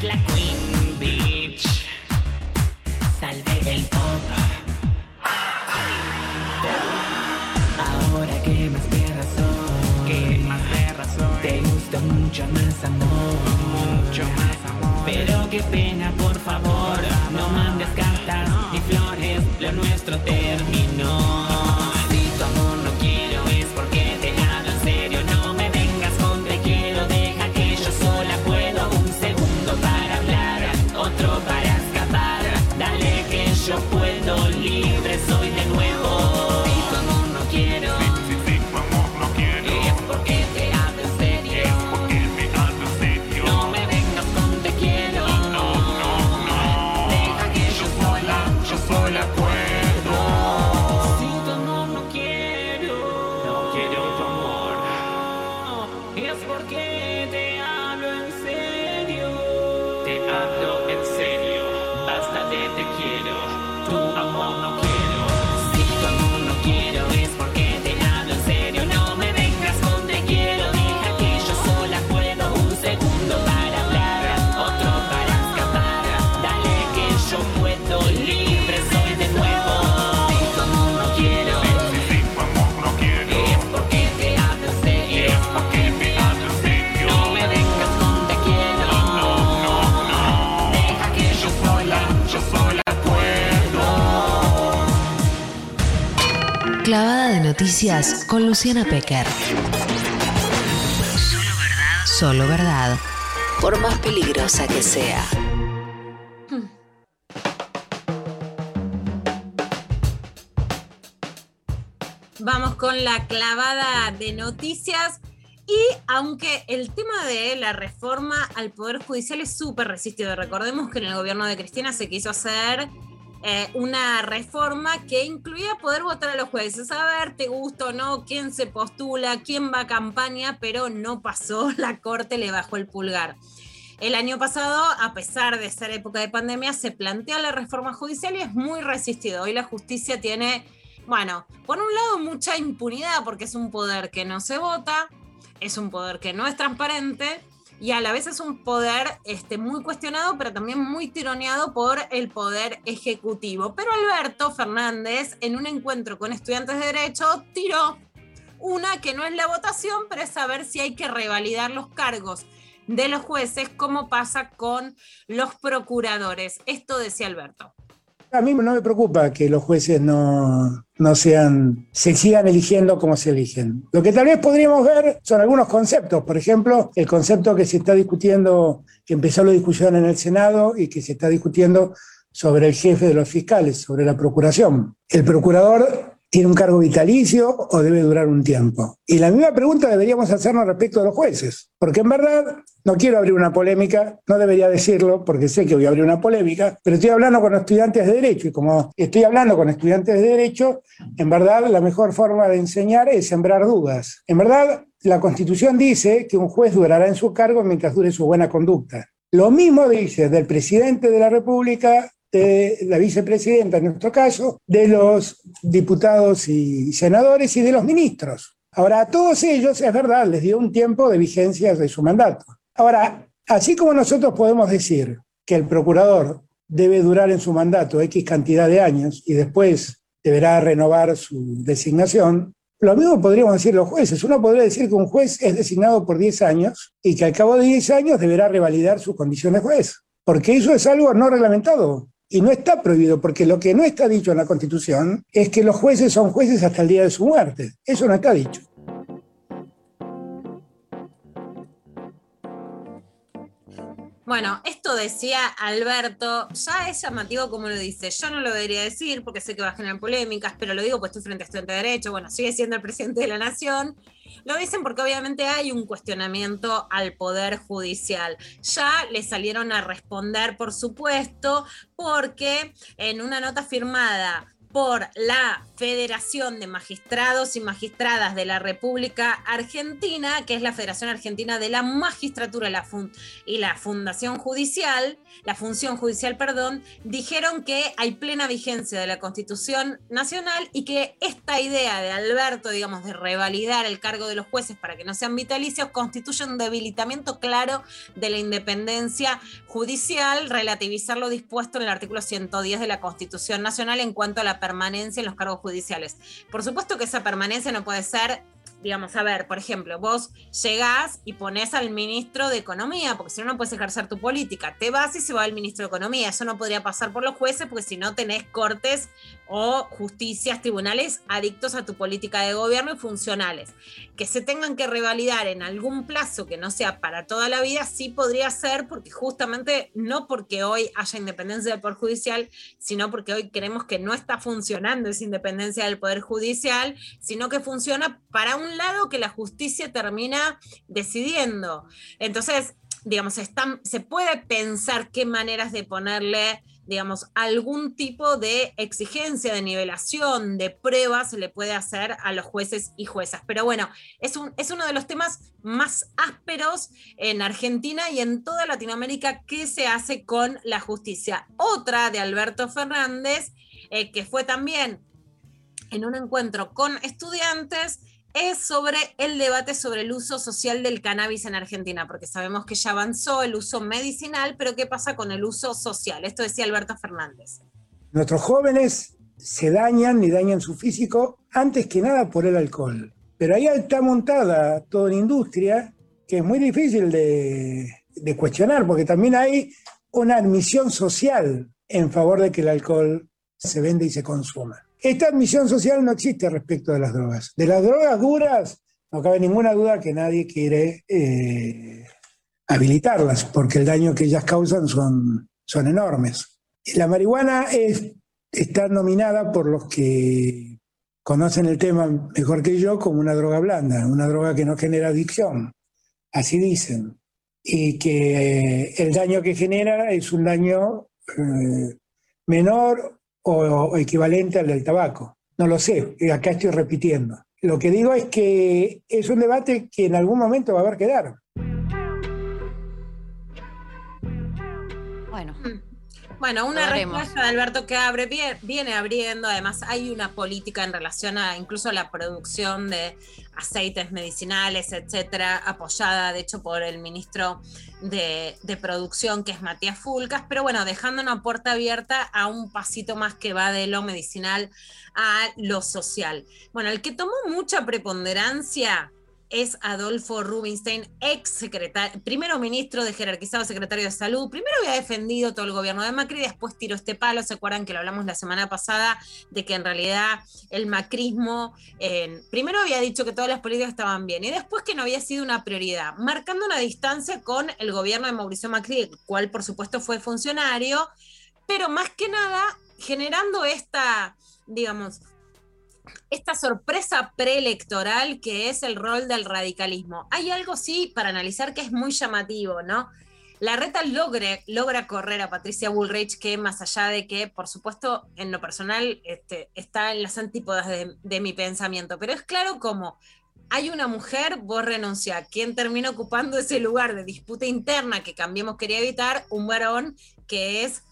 Claco. Noticias con Luciana Pecker. Solo verdad. Solo verdad. Por más peligrosa que sea. Vamos con la clavada de noticias. Y aunque el tema de la reforma al Poder Judicial es súper resistido, recordemos que en el gobierno de Cristina se quiso hacer eh, una reforma que poder votar a los jueces, a ver, te gusta o no, quién se postula, quién va a campaña, pero no pasó, la Corte le bajó el pulgar. El año pasado, a pesar de ser época de pandemia, se plantea la reforma judicial y es muy resistido. Hoy la justicia tiene, bueno, por un lado mucha impunidad porque es un poder que no se vota, es un poder que no es transparente y a la vez es un poder este, muy cuestionado, pero también muy tironeado por el poder ejecutivo. Pero Alberto Fernández, en un encuentro con estudiantes de Derecho, tiró una que no es la votación, pero es saber si hay que revalidar los cargos de los jueces, como pasa con los procuradores. Esto decía Alberto. A mí no me preocupa que los jueces no, no sean, se sigan eligiendo como se eligen. Lo que tal vez podríamos ver son algunos conceptos. Por ejemplo, el concepto que se está discutiendo, que empezó la discusión en el Senado y que se está discutiendo sobre el jefe de los fiscales, sobre la procuración. El procurador tiene un cargo vitalicio o debe durar un tiempo. Y la misma pregunta deberíamos hacernos respecto a los jueces, porque en verdad no quiero abrir una polémica, no debería decirlo porque sé que voy a abrir una polémica, pero estoy hablando con estudiantes de derecho y como estoy hablando con estudiantes de derecho, en verdad la mejor forma de enseñar es sembrar dudas. En verdad la Constitución dice que un juez durará en su cargo mientras dure su buena conducta. Lo mismo dice del presidente de la República, de la vicepresidenta en nuestro caso, de los diputados y senadores y de los ministros. Ahora, a todos ellos, es verdad, les dio un tiempo de vigencia de su mandato. Ahora, así como nosotros podemos decir que el procurador debe durar en su mandato X cantidad de años y después deberá renovar su designación, lo mismo podríamos decir los jueces. Uno podría decir que un juez es designado por 10 años y que al cabo de 10 años deberá revalidar su condición de juez, porque eso es algo no reglamentado. Y no está prohibido, porque lo que no está dicho en la Constitución es que los jueces son jueces hasta el día de su muerte. Eso no está dicho. Bueno, esto decía Alberto, ya es llamativo como lo dice. Yo no lo debería decir porque sé que va a generar polémicas, pero lo digo porque estoy frente a estudiante de Derecho, bueno, sigue siendo el presidente de la Nación. Lo dicen porque obviamente hay un cuestionamiento al Poder Judicial. Ya le salieron a responder, por supuesto, porque en una nota firmada por la Federación de Magistrados y Magistradas de la República Argentina, que es la Federación Argentina de la Magistratura y la Fundación Judicial, la Función Judicial, perdón, dijeron que hay plena vigencia de la Constitución Nacional y que esta idea de Alberto, digamos, de revalidar el cargo de los jueces para que no sean vitalicios, constituye un debilitamiento claro de la independencia judicial, relativizar lo dispuesto en el artículo 110 de la Constitución Nacional en cuanto a la permanencia en los cargos judiciales. Por supuesto que esa permanencia no puede ser digamos, a ver, por ejemplo, vos llegás y pones al ministro de Economía, porque si no, no puedes ejercer tu política. Te vas y se va el ministro de Economía. Eso no podría pasar por los jueces, porque si no tenés cortes o justicias, tribunales adictos a tu política de gobierno y funcionales. Que se tengan que revalidar en algún plazo que no sea para toda la vida, sí podría ser, porque justamente no porque hoy haya independencia del Poder Judicial, sino porque hoy creemos que no está funcionando esa independencia del Poder Judicial, sino que funciona para un lado que la justicia termina decidiendo. Entonces, digamos, se puede pensar qué maneras de ponerle digamos, algún tipo de exigencia, de nivelación, de pruebas se le puede hacer a los jueces y juezas. Pero bueno, es, un, es uno de los temas más ásperos en Argentina y en toda Latinoamérica que se hace con la justicia. Otra de Alberto Fernández, eh, que fue también en un encuentro con estudiantes, es sobre el debate sobre el uso social del cannabis en Argentina, porque sabemos que ya avanzó el uso medicinal, pero ¿qué pasa con el uso social? Esto decía Alberto Fernández. Nuestros jóvenes se dañan y dañan su físico antes que nada por el alcohol. Pero ahí está montada toda una industria que es muy difícil de, cuestionar, porque también hay una admisión social en favor de que el alcohol se vende y se consuma. Esta admisión social no existe respecto de las drogas. De las drogas duras, no cabe ninguna duda que nadie quiere eh, habilitarlas, porque el daño que ellas causan son, son enormes. La marihuana es, está nominada por los que conocen el tema mejor que yo como una droga blanda, una droga que no genera adicción. Así dicen. Y que eh, el daño que genera es un daño eh, menor o, equivalente al del tabaco. No lo sé, y acá estoy repitiendo. Lo que digo es que es un debate que en algún momento va a haber que dar. Bueno, una respuesta de Alberto que abre, vie- viene abriendo, además hay una política en relación a incluso la producción de aceites medicinales, etcétera, apoyada de hecho por el ministro de, de producción que es Matías Fulcas, pero bueno, dejando una puerta abierta a un pasito más que va de lo medicinal a lo social. Bueno, el que tomó mucha preponderancia es Adolfo Rubinstein, ex secretario, primero ministro de jerarquizado secretario de salud. Primero había defendido todo el gobierno de Macri, después tiró este palo. ¿Se acuerdan que lo hablamos la semana pasada? De que en realidad el macrismo, primero había dicho que todas las políticas estaban bien y después que no había sido una prioridad, marcando una distancia con el gobierno de Mauricio Macri, el cual por supuesto fue funcionario, pero más que nada generando esta, digamos, esta sorpresa preelectoral que es el rol del radicalismo. Hay algo sí para analizar que es muy llamativo, ¿no? La reta logra correr a Patricia Bullrich, que más allá de que, por supuesto, en lo personal este, está en las antípodas de, de mi pensamiento, pero es claro como hay una mujer, vos renuncia. ¿Quién termina ocupando ese lugar de disputa interna que Cambiemos quería evitar? Un varón que es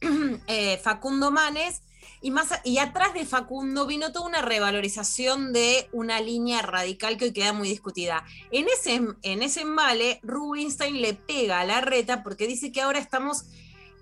eh, Facundo Manes. Y, más, y atrás de Facundo vino toda una revalorización de una línea radical que hoy queda muy discutida. En ese, en ese embale, Rubinstein le pega a la reta porque dice que ahora estamos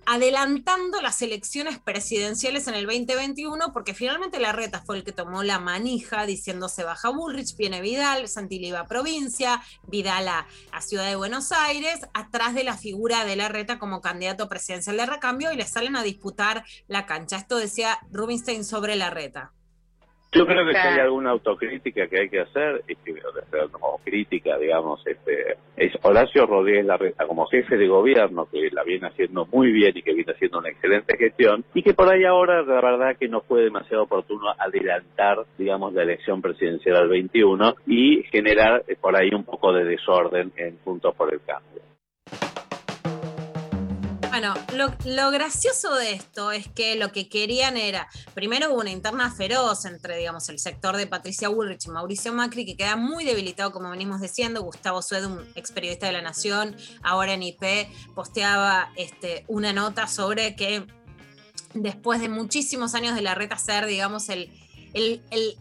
adelantando las elecciones presidenciales en el 2021, porque finalmente la reta fue el que tomó la manija diciendo se baja Bullrich, viene Vidal, Santilli va a provincia, Vidal a, a Ciudad de Buenos Aires, atrás de la figura de la reta como candidato presidencial de recambio y le salen a disputar la cancha. Esto decía Rubinstein sobre la reta. Yo creo que si hay alguna autocrítica que hay que hacer, y que como crítica, digamos, este, es Horacio Rodríguez Larreta como jefe de gobierno, que la viene haciendo muy bien y que viene haciendo una excelente gestión, y que por ahí ahora la verdad que no fue demasiado oportuno adelantar, digamos, la elección presidencial al 21 y generar eh, por ahí un poco de desorden en Puntos por el Cambio. Bueno, lo, gracioso de esto es que lo que querían era, primero hubo una interna feroz entre, digamos, el sector de Patricia Bullrich y Mauricio Macri, que queda muy debilitado, como venimos diciendo. Gustavo Sued, un ex periodista de La Nación, ahora en IP, posteaba este, una nota sobre que después de muchísimos años de la reta ser, digamos, el, el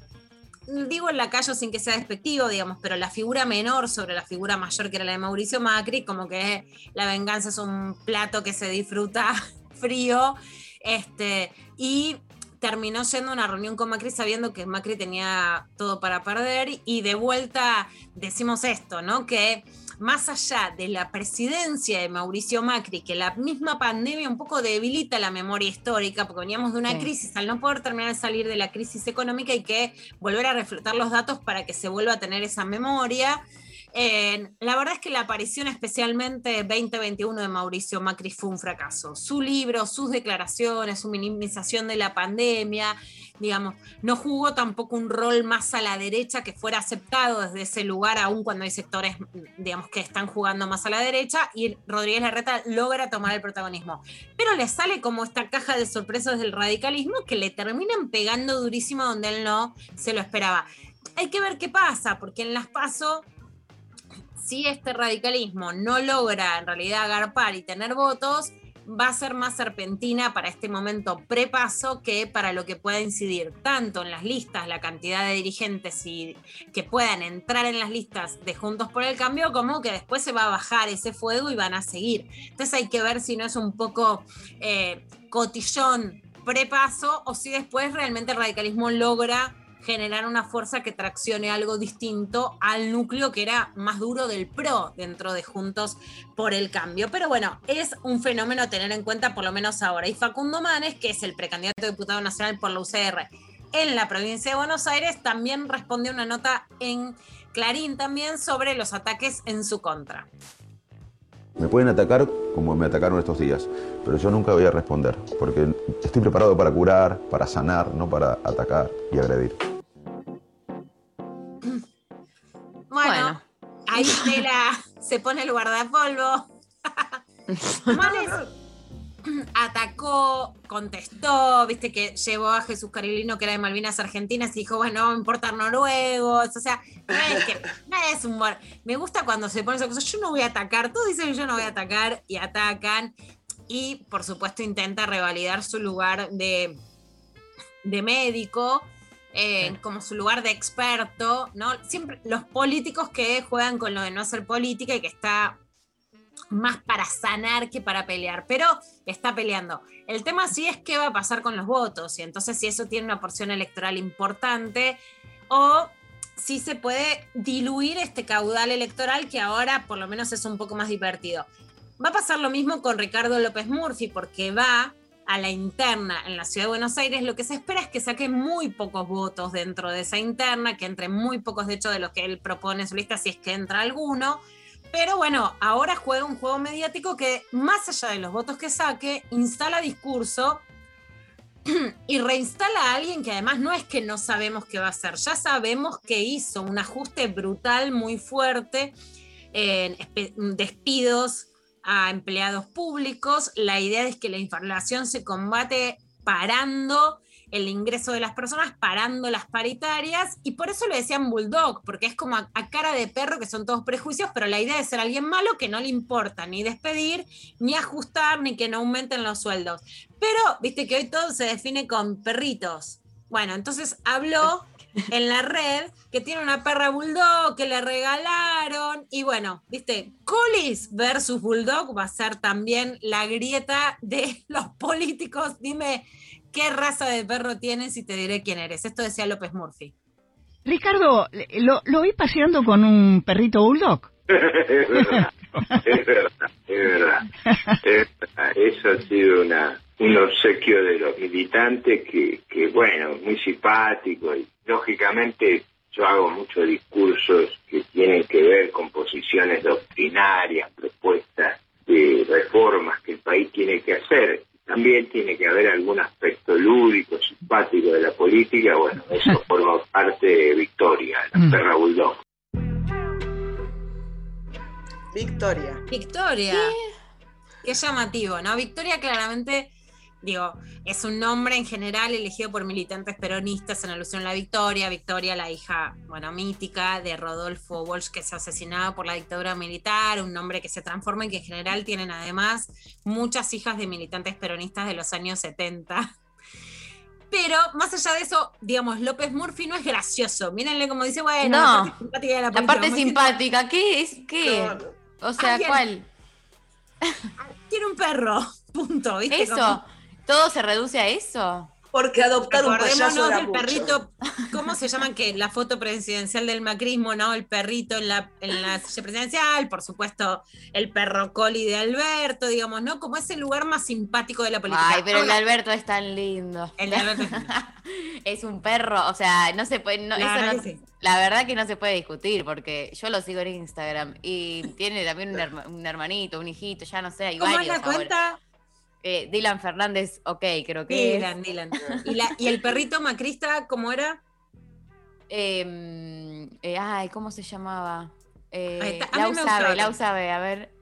digo el lacayo sin que sea despectivo, digamos, pero la figura menor sobre la figura mayor que era la de Mauricio Macri, como que la venganza es un plato que se disfruta frío, este, y terminó yendo a una reunión con Macri sabiendo que Macri tenía todo para perder y de vuelta decimos esto, ¿no? Que más allá de la presidencia de Mauricio Macri, que la misma pandemia un poco debilita la memoria histórica, porque veníamos de una Sí. crisis, al no poder terminar de salir de la crisis económica hay que volver a reflejar los datos para que se vuelva a tener esa memoria. La verdad es que la aparición especialmente 2021 de Mauricio Macri fue un fracaso. Su libro, sus declaraciones, su minimización de la pandemia, digamos, no jugó tampoco un rol más a la derecha que fuera aceptado desde ese lugar, aun cuando hay sectores, digamos, que están jugando más a la derecha, y Rodríguez Larreta logra tomar el protagonismo. Pero le sale como esta caja de sorpresas del radicalismo que le terminan pegando durísimo donde él no se lo esperaba. Hay que ver qué pasa, porque en las PASO si este radicalismo no logra en realidad agarpar y tener votos, va a ser más serpentina para este momento prepaso que para lo que pueda incidir tanto en las listas, la cantidad de dirigentes y que puedan entrar en las listas de Juntos por el Cambio, como que después se va a bajar ese fuego y van a seguir. Entonces hay que ver si no es un poco eh, cotillón prepaso o si después realmente el radicalismo logra generar una fuerza que traccione algo distinto al núcleo que era más duro del PRO dentro de Juntos por el Cambio. Pero bueno, es un fenómeno a tener en cuenta por lo menos ahora. Y Facundo Manes, que es el precandidato a diputado nacional por la UCR en la provincia de Buenos Aires, también respondió una nota en Clarín también sobre los ataques en su contra. Me pueden atacar como me atacaron estos días, pero yo nunca voy a responder, porque estoy preparado para curar, para sanar, no para atacar y agredir. Bueno, ahí Tela se pone el guardapolvo. Atacó, contestó, viste que llevó a Jesús Carilino, que era de Malvinas Argentinas, y dijo, bueno, vamos a importar noruegos. O sea, no es, que, no es humor. Me gusta cuando se pone esa cosa, yo no voy a atacar, todos dicen que yo no voy a atacar y atacan. Y por supuesto intenta revalidar su lugar de, de médico. Eh, como su lugar de experto, ¿no? Siempre los políticos que juegan con lo de no hacer política y que está más para sanar que para pelear, pero está peleando. El tema sí es qué va a pasar con los votos y entonces si eso tiene una porción electoral importante o si se puede diluir este caudal electoral que ahora por lo menos es un poco más divertido. Va a pasar lo mismo con Ricardo López Murphy porque va a la interna en la ciudad de Buenos Aires, lo que se espera es que saque muy pocos votos dentro de esa interna, que entre muy pocos de hecho de los que él propone en su lista, si es que entra alguno. Pero bueno, ahora juega un juego mediático que, más allá de los votos que saque, instala discurso y reinstala a alguien que además no es que no sabemos qué va a hacer, ya sabemos que hizo un ajuste brutal muy fuerte en despidos a empleados públicos. La idea es que la inflación se combate parando el ingreso de las personas, parando las paritarias, y por eso le decían bulldog, porque es como a, a cara de perro, que son todos prejuicios, pero la idea de ser alguien malo que no le importa ni despedir, ni ajustar, ni que no aumenten los sueldos. Pero, viste que hoy todo se define con perritos. Bueno, entonces habló en la red que tiene una perra bulldog que le regalaron. Y bueno, viste, Colis versus Bulldog va a ser también la grieta de los políticos. Dime qué raza de perro tienes y te diré quién eres. Esto decía López Murphy. Ricardo, lo, lo vi paseando con un perrito bulldog. es verdad, es verdad, es verdad. Es verdad. Eso ha sido una, un obsequio de los militantes que, que, bueno, muy simpático y lógicamente yo hago muchos discursos que tienen que ver con posiciones doctrinarias, propuestas de reformas que el país tiene que hacer. También tiene que haber algún aspecto lúdico, simpático de la política. Bueno, eso forma parte de Victoria, la perra bulldog. Victoria. Victoria. Qué llamativo, ¿no? Victoria claramente, digo, es un nombre en general elegido por militantes peronistas en alusión a la Victoria. Victoria, la hija, bueno, mítica de Rodolfo Walsh, que se asesinaba por la dictadura militar, un nombre que se transforma y que en general tienen además muchas hijas de militantes peronistas de los años 70. Pero más allá de eso, digamos, López Murphy no es gracioso. Mírenle como dice, bueno, No. la parte simpática de la La parte simpática, ¿qué es? ¿Qué? O sea, ¿cuál? Tiene un perro, punto, ¿viste? ¿Eso? Como- ¿Todo se reduce a eso? Porque adoptar un payaso era del mucho. perrito, ¿cómo se llama? que La foto presidencial del macrismo, ¿no? El perrito en la, en la silla presidencial, por supuesto, el perro coli de Alberto, digamos, ¿no? Como ese lugar más simpático de la política. Ay, pero el Alberto es tan lindo. El Alberto es un perro, o sea, no se puede, no- La eso verdad no- que sí. la verdad que no se puede discutir, porque yo lo sigo en Instagram y tiene también un, herma- un hermanito, un hijito, ya no sé, hay ¿Cómo es varios la ahora. Eh, Dylan Fernández, ok, creo que Dylan, es. Dylan. ¿Y, la- y el perrito macrista cómo era? Eh, eh, ay, ¿cómo se llamaba? Eh, Lau sabe. Lau sabe, a ver.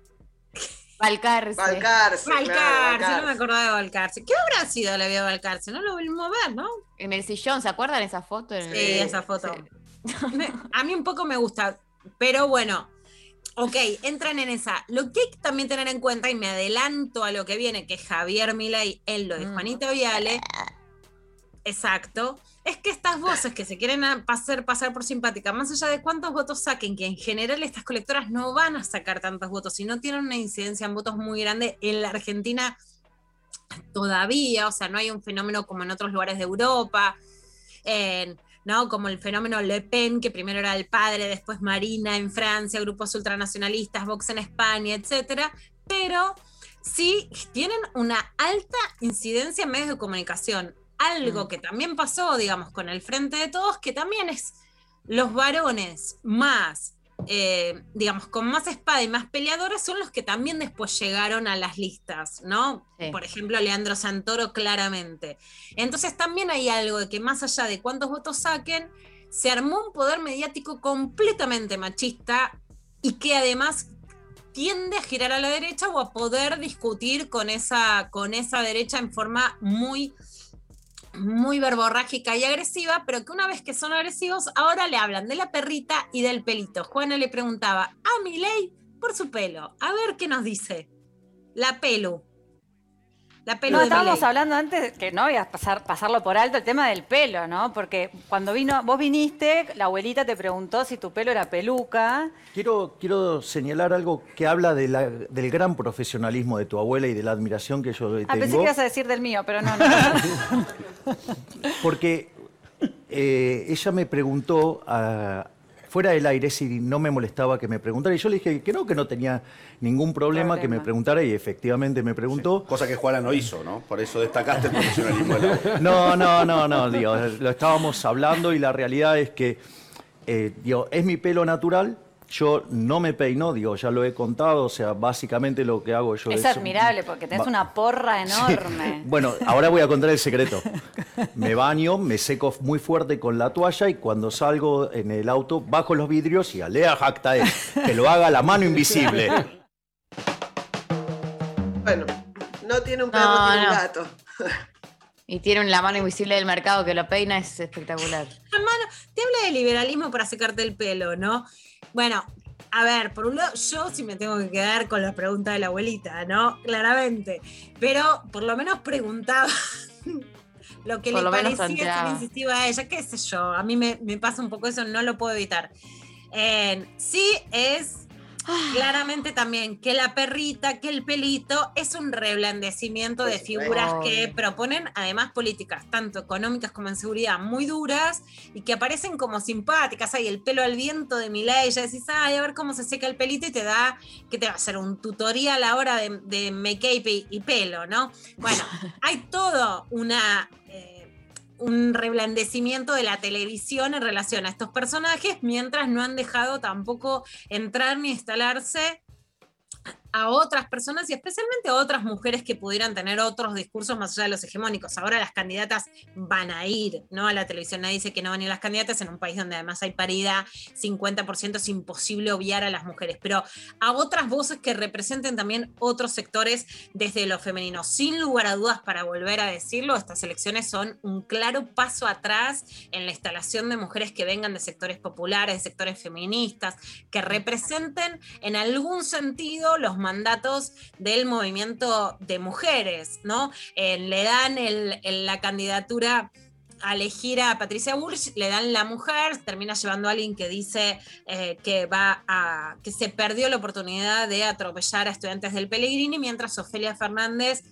Valcarce. Valcarce, Valcarce, claro, no me acordaba de Valcarce. ¿Qué habrá sido la vida de Valcarce? No lo volvimos a ver, ¿no? En el sillón, ¿se acuerdan esa foto? En el- Sí, esa foto. A mí un poco me gusta, pero bueno, ok, entran en esa. Lo que hay que también tener en cuenta, y me adelanto a lo que viene, que es Javier Milei en lo de Mm. Juanita Viale, exacto, es que estas voces que se quieren hacer pasar por simpática, más allá de cuántos votos saquen, que en general estas colectoras no van a sacar tantos votos y no tienen una incidencia en votos muy grande en la Argentina todavía, o sea, no hay un fenómeno como en otros lugares de Europa, en- ¿no? Como el fenómeno Le Pen, que primero era el padre, después Marina en Francia, grupos ultranacionalistas, Vox en España, etcétera, pero sí tienen una alta incidencia en medios de comunicación. Algo que también pasó, digamos, con el Frente de Todos, que también es los varones más, eh, digamos, con más espada y más peleadores son los que también después llegaron a las listas, ¿no? Sí. Por ejemplo, Leandro Santoro claramente. Entonces también hay algo de que más allá de cuántos votos saquen, se armó un poder mediático completamente machista y que además tiende a girar a la derecha o a poder discutir con esa, con esa derecha en forma muy muy verborrágica y agresiva, pero que una vez que son agresivos, ahora le hablan de la perrita y del pelito. Juana le preguntaba a Milei por su pelo. A ver qué nos dice. La pelu. La No, de estábamos hablando antes que no voy a pasar, pasarlo por alto el tema del pelo, ¿no? Porque cuando vino, vos viniste, la abuelita te preguntó si tu pelo era peluca. Quiero, quiero señalar algo que habla de la- del gran profesionalismo de tu abuela y de la admiración que yo le Ah, tengo. pensé que ibas a decir del mío, pero no, no. Porque eh, ella me preguntó ah, fuera del aire si no me molestaba que me preguntara. Y yo le dije que no, que no tenía ningún problema, que me preguntara y efectivamente me preguntó. Cosa que Juana no hizo, ¿no? Por eso destacaste el profesionalismo de. No, no, no, no, digo, lo estábamos hablando y la realidad es que, eh, digo, es mi pelo natural, yo no me peino, digo, ya lo he contado, o sea, básicamente lo que hago yo Es es... admirable porque tenés una porra enorme. Bueno, ahora voy a contar el secreto. Me baño, me seco muy fuerte con la toalla y cuando salgo en el auto bajo los vidrios y alea jactae, que lo haga la mano invisible. Bueno, no tiene un perro, No, tiene un gato. Y tiene un- la mano invisible del mercado que lo peina, es espectacular. Hermano, te habla de liberalismo para secarte el pelo, ¿no? Bueno, a ver, por un lado, yo sí me tengo que quedar con la pregunta de la abuelita, ¿no? Claramente. Pero por lo menos preguntaba lo que Por le parecía le insistía a ella, qué sé yo. A mí me, me pasa un poco eso, no lo puedo evitar. Eh, sí es claramente también que la perrita, que el pelito es un reblandecimiento de figuras que proponen además políticas, tanto económicas como en seguridad, muy duras y que aparecen como simpáticas. Hay el pelo al viento de Milei, ya decís, ay, a ver cómo se seca el pelito y te da, que te va a hacer un tutorial ahora de, de make-up y, y pelo, ¿no? Bueno, hay todo una... un reblandecimiento de la televisión en relación a estos personajes, mientras no han dejado tampoco entrar ni instalarse a otras personas y especialmente a otras mujeres que pudieran tener otros discursos más allá de los hegemónicos. Ahora las candidatas van a ir, ¿no? A la televisión nadie dice que no van a ir las candidatas en un país donde además hay paridad, 50% es imposible obviar a las mujeres, pero a otras voces que representen también otros sectores desde lo femenino. Sin lugar a dudas, para volver a decirlo, estas elecciones son un claro paso atrás en la instalación de mujeres que vengan de sectores populares, de sectores feministas, que representen en algún sentido los mandatos del movimiento de mujeres, ¿no? Eh, le dan la candidatura a elegir a Patricia Bullrich, le dan la mujer, termina llevando a alguien que dice eh, que va a que se perdió la oportunidad de atropellar a estudiantes del Pellegrini, mientras Ofelia Fernández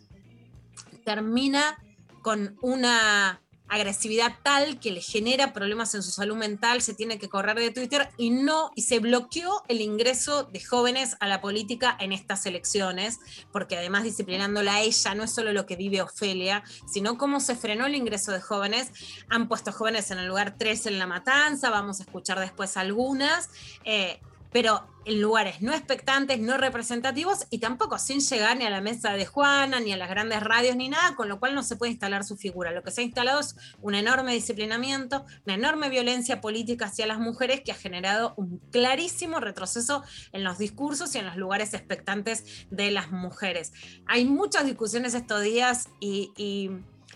termina con una agresividad tal que le genera problemas en su salud mental, se tiene que correr de Twitter y no, y se bloqueó el ingreso de jóvenes a la política en estas elecciones, porque además disciplinándola a ella no es solo lo que vive Ofelia, sino cómo se frenó el ingreso de jóvenes. Han puesto jóvenes en el lugar 3 en la matanza, vamos a escuchar después algunas. eh, pero en lugares no expectantes, no representativos y tampoco sin llegar ni a la mesa de Juana, ni a las grandes radios, ni nada, con lo cual no se puede instalar su figura. Lo que se ha instalado es un enorme disciplinamiento, una enorme violencia política hacia las mujeres que ha generado un clarísimo retroceso en los discursos y en los lugares expectantes de las mujeres. Hay muchas discusiones estos días y...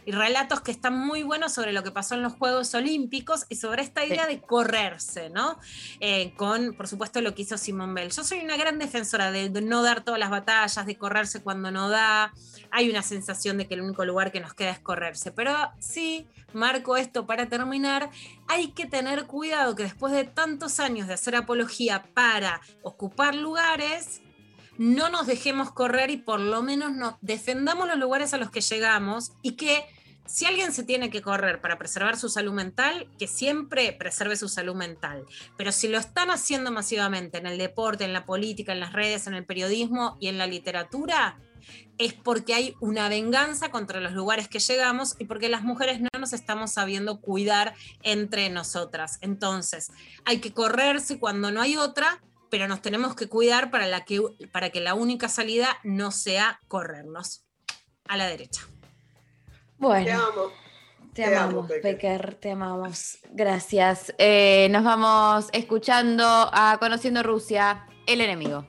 y relatos que están muy buenos sobre lo que pasó en los Juegos Olímpicos y sobre esta idea de correrse, ¿no? Eh, con, por supuesto, lo que hizo Simone Bell. Yo soy una gran defensora de, de no dar todas las batallas, de correrse cuando no da. Hay una sensación de que el único lugar que nos queda es correrse. Pero sí, marco esto para terminar, hay que tener cuidado que después de tantos años de hacer apología para ocupar lugares, no nos dejemos correr y por lo menos nos defendamos los lugares a los que llegamos y que si alguien se tiene que correr para preservar su salud mental, que siempre preserve su salud mental. Pero si lo están haciendo masivamente en el deporte, en la política, en las redes, en el periodismo y en la literatura, es porque hay una venganza contra los lugares que llegamos y porque las mujeres no nos estamos sabiendo cuidar entre nosotras. Entonces, hay que correrse cuando no hay otra, pero nos tenemos que cuidar para, la que, para que la única salida no sea corrernos. A la derecha. Bueno. Te amo. Te, Te amamos, amo. Pecker, te amamos. Gracias. Eh, nos vamos escuchando a Conociendo Rusia, el enemigo.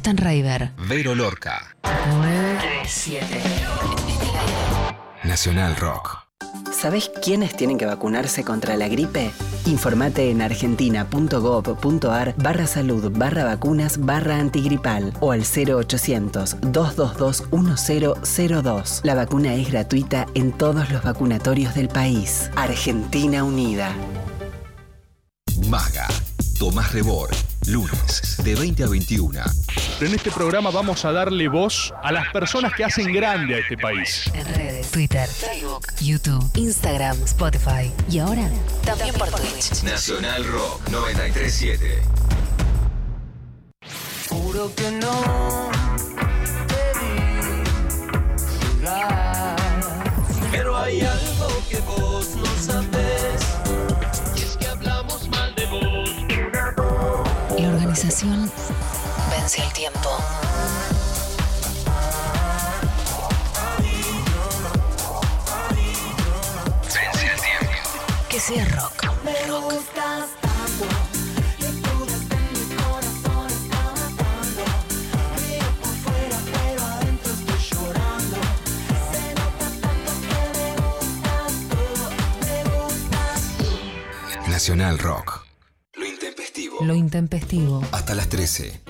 Stanraiver. Vero Lorca, 937. Nacional Rock. ¿Sabés quiénes tienen que vacunarse contra la gripe? Informate en argentina.gov.ar barra salud barra vacunas barra antigripal o al 0800-222-1002. La vacuna es gratuita en todos los vacunatorios del país. Argentina Unida. Maga, Tomás Rebor, lunes de 20 a 21. En este programa vamos a darle voz a las personas que hacen grande a este país. En redes, Twitter, Facebook, YouTube, Instagram, Spotify y ahora también por Twitch. Nacional Rock 937. Juro que no te vi llegar. Pero hay algo Vence el tiempo. Vence el tiempo. Que sea rock. Me gustas tanto. Y tú desde mi corazón está matando. Río por fuera, pero adentro estoy llorando. Se nota tanto que me gustas tú. Me gustas tú. Nacional Rock. Lo intempestivo. Hasta las 13.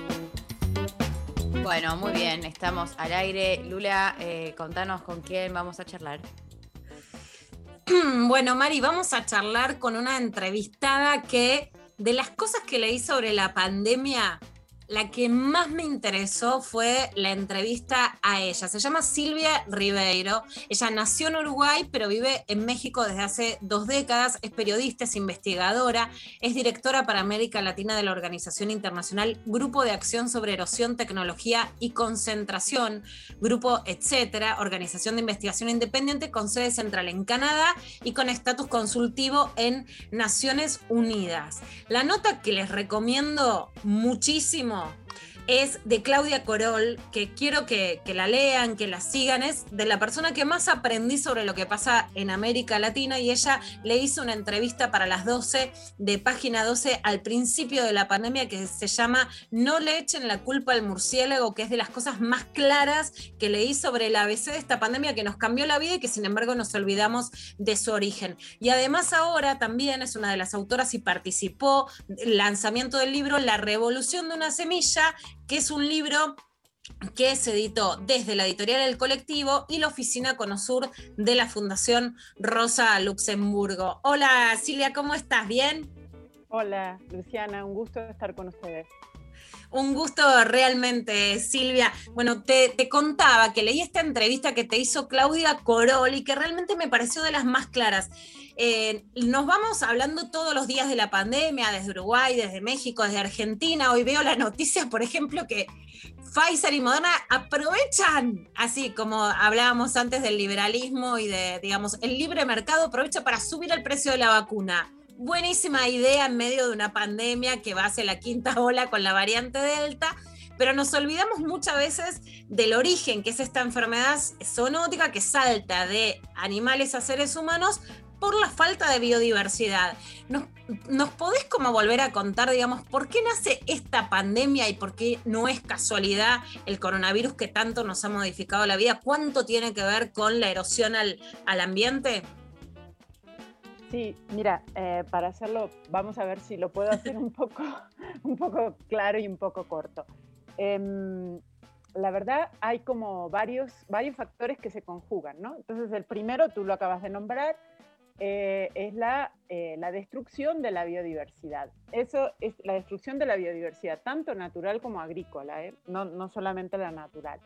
Bueno, muy bien, estamos al aire. Lula, eh, contanos con quién vamos a charlar. Bueno, Mari, vamos a charlar con una entrevistada que de las cosas que leí sobre la pandemia, la que más me interesó fue la entrevista a ella. Se llama Silvia Ribeiro. Ella nació en Uruguay, pero vive en México desde hace dos décadas. Es periodista, es investigadora, es directora para América Latina de la Organización Internacional Grupo de Acción sobre Erosión, Tecnología y Concentración, Grupo Etcétera, organización de investigación independiente con sede central en Canadá y con estatus consultivo en Naciones Unidas. La nota que les recomiendo muchísimo 啊。Es de Claudia Corol, que quiero que, la lean, que la sigan, es de la persona que más aprendí sobre lo que pasa en América Latina y ella le hizo una entrevista para las 12 de página 12 al principio de la pandemia que se llama No le echen la culpa al murciélago, que es de las cosas más claras que leí sobre el ABC de esta pandemia que nos cambió la vida y que sin embargo nos olvidamos de su origen. Y además ahora también es una de las autoras y participó el lanzamiento del libro La revolución de una semilla, que es un libro que se editó desde la editorial El Colectivo y la oficina Conosur de la Fundación Rosa Luxemburgo. Hola Silvia, ¿cómo estás? ¿Bien? Hola, Luciana, un gusto estar con ustedes. Un gusto realmente, Silvia. Bueno, te, te, contaba que leí esta entrevista que te hizo Claudia Corol y que realmente me pareció de las más claras. Eh, nos vamos hablando todos los días de la pandemia, desde Uruguay, desde México, desde Argentina. Hoy veo la noticia, por ejemplo, que Pfizer y Moderna aprovechan, así como hablábamos antes del liberalismo y de, digamos, el libre mercado aprovecha para subir el precio de la vacuna buenísima idea en medio de una pandemia que va hacia la quinta ola con la variante Delta, pero nos olvidamos muchas veces del origen, que es esta enfermedad zoonótica que salta de animales a seres humanos por la falta de biodiversidad. ¿Nos, ¿Nos podés como volver a contar, digamos, por qué nace esta pandemia y por qué no es casualidad el coronavirus que tanto nos ha modificado la vida? ¿Cuánto tiene que ver con la erosión al, al ambiente? Sí, mira, eh, para hacerlo, vamos a ver si lo puedo hacer un poco, un poco claro y un poco corto. Eh, la verdad, hay como varios, varios factores que se conjugan, ¿no? Entonces, el primero, tú lo acabas de nombrar, eh, es la, eh, la destrucción de la biodiversidad. Eso es la destrucción de la biodiversidad, tanto natural como agrícola, ¿eh? no, no solamente la natural.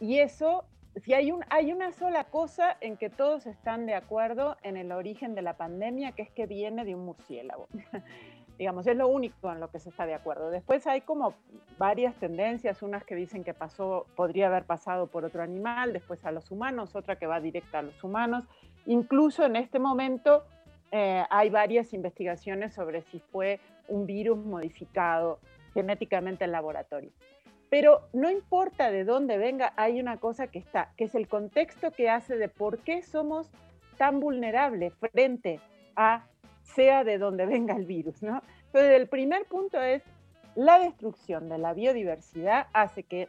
y eso si hay, un, hay una sola cosa en que todos están de acuerdo en el origen de la pandemia, que es que viene de un murciélago. Digamos, es lo único en lo que se está de acuerdo. Después hay como varias tendencias, unas que dicen que pasó, podría haber pasado por otro animal, después a los humanos, otra que va directa a los humanos. Incluso en este momento eh, hay varias investigaciones sobre si fue un virus modificado genéticamente en laboratorio. Pero no importa de dónde venga, hay una cosa que está, que es el contexto que hace de por qué somos tan vulnerables frente a sea de donde venga el virus, ¿no? Entonces, el primer punto es la destrucción de la biodiversidad hace que,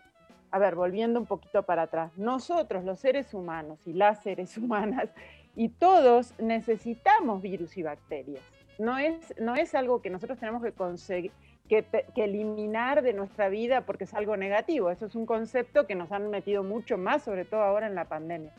a ver, volviendo un poquito para atrás, nosotros los seres humanos y las seres humanas y todos necesitamos virus y bacterias. No es, no es algo que nosotros tenemos que conseguir, que, eliminar de nuestra vida porque es algo negativo. Eso es un concepto que nos han metido mucho más, sobre todo ahora en la pandemia.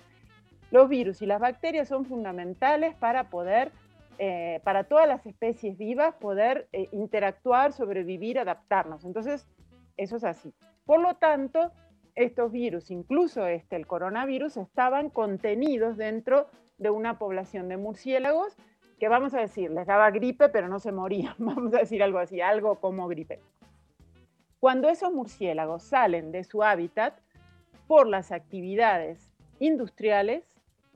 Los virus y las bacterias son fundamentales para poder, eh, para todas las especies vivas, poder eh, interactuar, sobrevivir, adaptarnos. Entonces, eso es así. Por lo tanto, estos virus, incluso este, el coronavirus, estaban contenidos dentro de una población de murciélagos que vamos a decir, les daba gripe, pero no se morían, vamos a decir algo así, algo como gripe. Cuando esos murciélagos salen de su hábitat por las actividades industriales,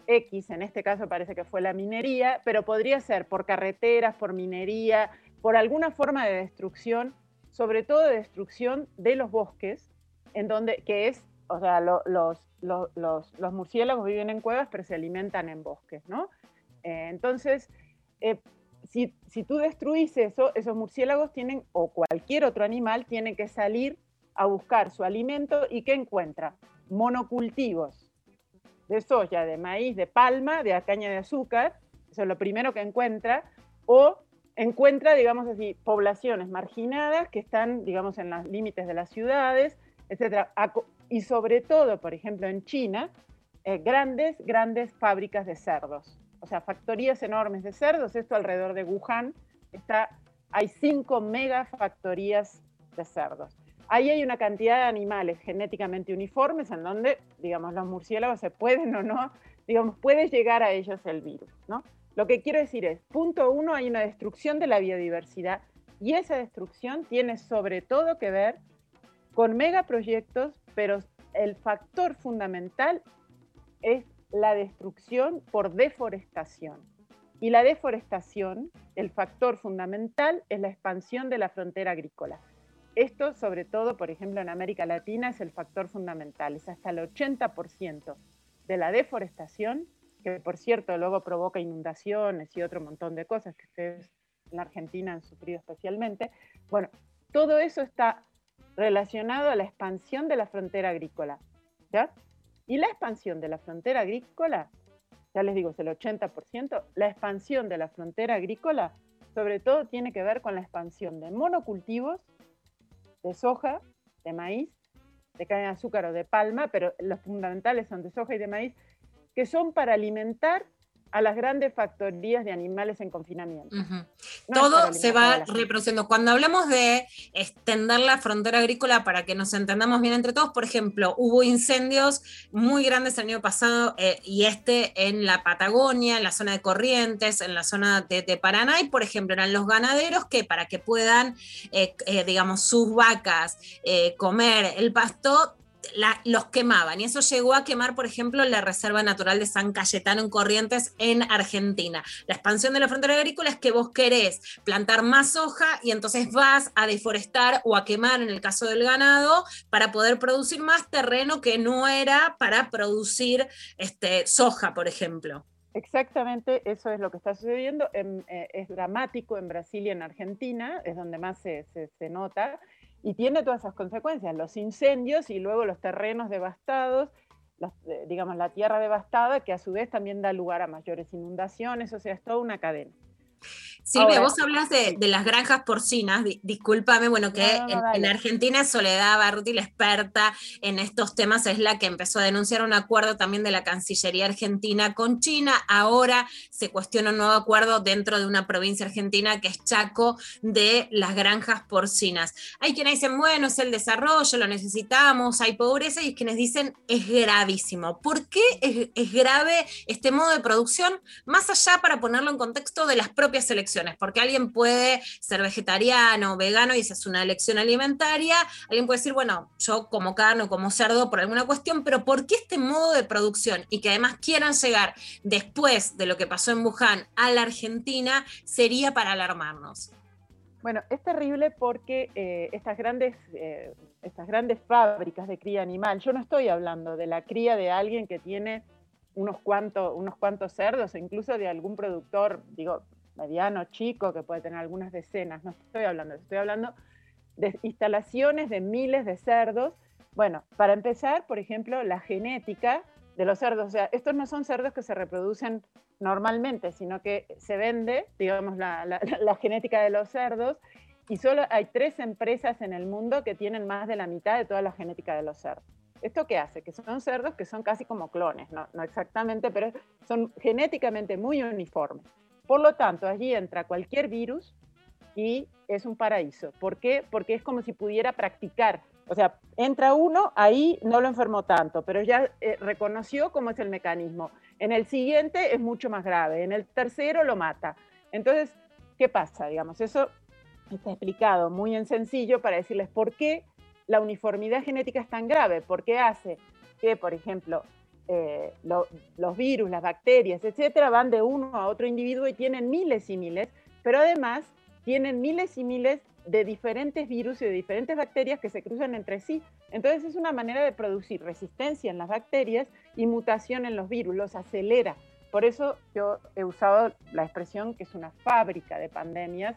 X, en este caso parece que fue la minería, pero podría ser por carreteras, por minería, por alguna forma de destrucción, sobre todo de destrucción de los bosques, en donde, que es, o sea, lo- los, lo- los, los murciélagos viven en cuevas, pero se alimentan en bosques, ¿no? Eh, entonces, eh, si, si tú destruís eso, esos murciélagos tienen, o cualquier otro animal, tiene que salir a buscar su alimento y ¿qué encuentra? Monocultivos de soya, de maíz, de palma, de caña de azúcar, eso es lo primero que encuentra, o encuentra, digamos así, poblaciones marginadas que están, digamos, en los límites de las ciudades, etcétera. Y sobre todo, por ejemplo, en China, eh, grandes, grandes fábricas de cerdos, o sea, factorías enormes de cerdos, esto alrededor de Wuhan, está, hay cinco megafactorías de cerdos. Ahí hay una cantidad de animales genéticamente uniformes en donde, digamos, los murciélagos se pueden o no, digamos, puede llegar a ellos el virus, ¿no? Lo que quiero decir es, punto uno, hay una destrucción de la biodiversidad y esa destrucción tiene sobre todo que ver con megaproyectos, pero el factor fundamental es la destrucción por deforestación. Y la deforestación, el factor fundamental es la expansión de la frontera agrícola. Esto, sobre todo, por ejemplo, en América Latina, es el factor fundamental. Es hasta el 80% de la deforestación, que por cierto luego provoca inundaciones y otro montón de cosas que ustedes en la Argentina han sufrido especialmente. Bueno, todo eso está relacionado a la expansión de la frontera agrícola. ¿ya? Y la expansión de la frontera agrícola, ya les digo, es el 80%, la expansión de la frontera agrícola sobre todo tiene que ver con la expansión de monocultivos, de soja, de maíz, de caña de azúcar o de palma, pero los fundamentales son de soja y de maíz, que son para alimentar a las grandes factorías de animales en confinamiento. Todo se va reproduciendo. Cuando hablamos de extender la frontera agrícola para que nos entendamos bien entre todos, por ejemplo, hubo incendios muy grandes el año pasado eh, y este en la Patagonia, en la zona de Corrientes, en la zona de, de Paraná, y por ejemplo eran los ganaderos que para que puedan, eh, eh, digamos, sus vacas comer el pasto, la- los quemaban. Y eso llegó a quemar, por ejemplo, la Reserva Natural de San Cayetano en Corrientes, en Argentina. La expansión de la frontera agrícola es que vos querés plantar más soja y entonces vas a deforestar o a quemar, en el caso del ganado, para poder producir más terreno que no era para producir este, soja, por ejemplo. Exactamente, eso es lo que está sucediendo. En- eh, es dramático en Brasil y en Argentina, es donde más se- se nota, y tiene todas esas consecuencias, los incendios y luego los terrenos devastados, eh, digamos, la tierra devastada, que a su vez también da lugar a mayores inundaciones, o sea, es toda una cadena. Silvia, Ahora- vos hablas de, de las granjas porcinas, di- discúlpame, bueno, que No, no, no, en, en Argentina Soledad Barruti, la experta en estos temas, es la que empezó a denunciar un acuerdo también de la Cancillería Argentina con China. Ahora se cuestiona un nuevo acuerdo dentro de una provincia argentina que es Chaco de las granjas porcinas. Hay quienes dicen, bueno, es el desarrollo, lo necesitamos, hay pobreza, y quienes dicen, es gravísimo. ¿Por qué es, es grave este modo de producción? Más allá para ponerlo en contexto de las propias elecciones, porque alguien puede ser vegetariano, vegano, y esa es una elección alimentaria. Alguien puede decir, bueno, yo como carne o como cerdo por alguna cuestión, pero ¿por qué este modo de producción? Y que además quieran llegar después de lo que pasó en Wuhan a la Argentina, sería para alarmarnos. Bueno, es terrible porque eh, estas, grandes, eh, estas grandes fábricas de cría animal, yo no estoy hablando de la cría de alguien que tiene unos cuantos, unos cuantos cerdos, incluso de algún productor, digo, mediano, chico, que puede tener algunas decenas, no estoy hablando estoy hablando de instalaciones de miles de cerdos. Bueno, para empezar, por ejemplo, la genética de los cerdos. O sea, estos no son cerdos que se reproducen normalmente, sino que se vende, digamos, la, genética de los cerdos. Y solo hay tres empresas en el mundo que tienen más de la mitad de toda la genética de los cerdos. ¿Esto qué hace? Que son cerdos que son casi como clones, no exactamente, pero son genéticamente muy uniformes. Por lo tanto, allí entra cualquier virus y es un paraíso. ¿Por qué? Porque es como si pudiera practicar. O sea, entra uno, ahí no lo enfermó tanto, pero ya eh, reconoció cómo es el mecanismo. En el siguiente es mucho más grave, en el tercero lo mata. Entonces, ¿qué pasa? Digamos, eso está explicado muy en sencillo para decirles por qué la uniformidad genética es tan grave, porque hace que, por ejemplo, eh, lo- los virus, las bacterias, etcétera, van de uno a otro individuo y tienen miles y miles, pero además tienen miles y miles de diferentes virus y de diferentes bacterias que se cruzan entre sí. Entonces es una manera de producir resistencia en las bacterias y mutación en los virus, los acelera. Por eso yo he usado la expresión que es una fábrica de pandemias.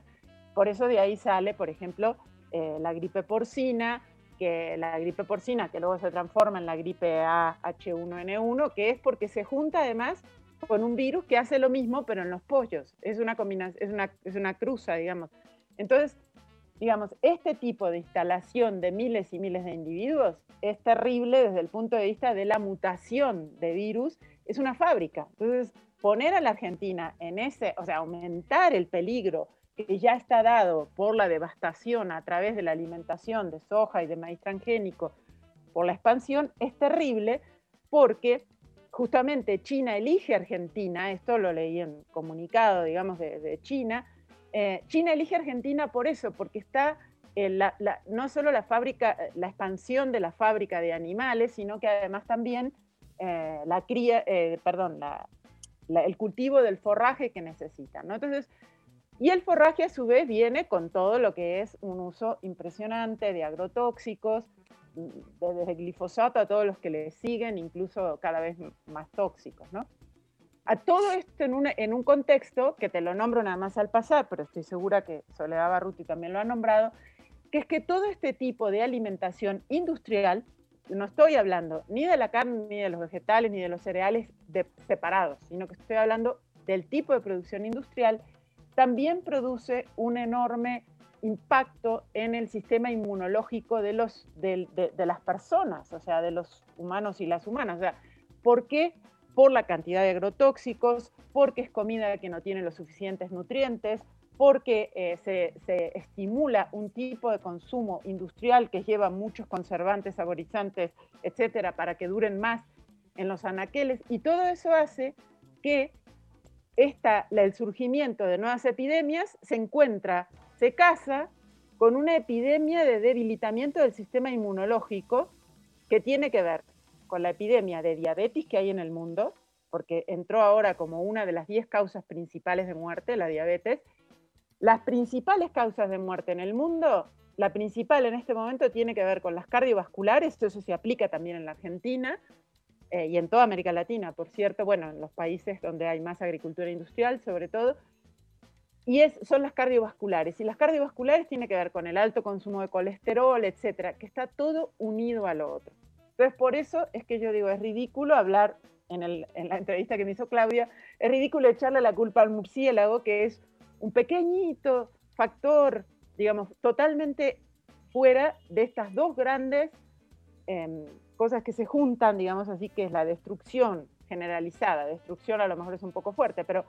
Por eso de ahí sale, por ejemplo, eh, la gripe porcina, que la gripe porcina que luego se transforma en la gripe AH1N1, que es porque se junta además con un virus que hace lo mismo, pero en los pollos. Es una combinación, es una, es una cruza, digamos. Entonces, digamos, este tipo de instalación de miles y miles de individuos es terrible desde el punto de vista de la mutación de virus. Es una fábrica. Entonces, poner a la Argentina en ese, o sea, aumentar el peligro que ya está dado por la devastación a través de la alimentación de soja y de maíz transgénico, por la expansión, es terrible porque justamente China elige Argentina, esto lo leí en comunicado, digamos, de, China, eh, China elige Argentina por eso, porque está eh, la- no solo la fábrica, eh, la expansión de la fábrica de animales, sino que además también la cría, perdón, el cultivo del forraje que necesitan. ¿no? Entonces, y el forraje a su vez viene con todo lo que es un uso impresionante de agrotóxicos, mm, de- desde glifosato a todos los que le siguen, incluso cada vez más tóxicos, ¿no? A todo esto en un, en un contexto que te lo nombro nada más al pasar, pero estoy segura que Soledad Barruti también lo ha nombrado, que es que todo este tipo de alimentación industrial, no estoy hablando ni de la carne, ni de los vegetales, ni de los cereales de- separados, sino que estoy hablando del tipo de producción industrial, también produce un enorme impacto en el sistema inmunológico de, los, de, las personas, o sea, de los humanos y las humanas. ¿por qué? Por la cantidad de agrotóxicos, porque es comida que no tiene los suficientes nutrientes, porque eh, se, se estimula un tipo de consumo industrial que lleva muchos conservantes, saborizantes, etcétera, para que duren más en los anaqueles, y todo eso hace que esta, el surgimiento de nuevas epidemias se encuentra, se casa con una epidemia de debilitamiento del sistema inmunológico que tiene que ver con la epidemia de diabetes que hay en el mundo, porque entró ahora como una de las 10 causas principales de muerte, la diabetes. Las principales causas de muerte en el mundo, la principal en este momento tiene que ver con las cardiovasculares, eso se aplica también en la Argentina, eh, y en toda América Latina, por cierto, bueno, en los países donde hay más agricultura industrial, sobre todo, y son las cardiovasculares. Y las cardiovasculares tiene que ver con el alto consumo de colesterol, etcétera, que está todo unido a lo otro. Entonces, por eso es que yo digo, es ridículo hablar, en la entrevista que me hizo Claudia, es ridículo echarle la culpa al murciélago, que es un pequeñito factor, digamos, totalmente fuera de estas dos grandes em, cosas que se juntan, digamos así, que es la destrucción generalizada, destrucción a lo mejor es un poco fuerte, pero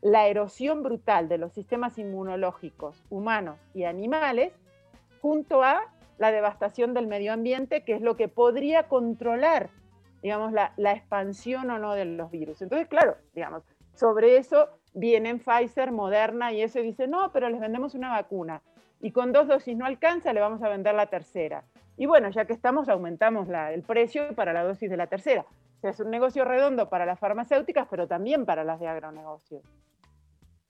la erosión brutal de los sistemas inmunológicos humanos y animales, junto a la devastación del medio ambiente, que es lo que podría controlar, digamos, la, la expansión o no de los virus. Entonces, claro, digamos, sobre eso vienen Pfizer, Moderna y eso y dice, no, pero les vendemos una vacuna y con dos dosis no alcanza, le vamos a vender la tercera. Y bueno, ya que estamos, aumentamos el precio para la dosis de la tercera. O sea, es un negocio redondo para las farmacéuticas, pero también para las de agronegocios.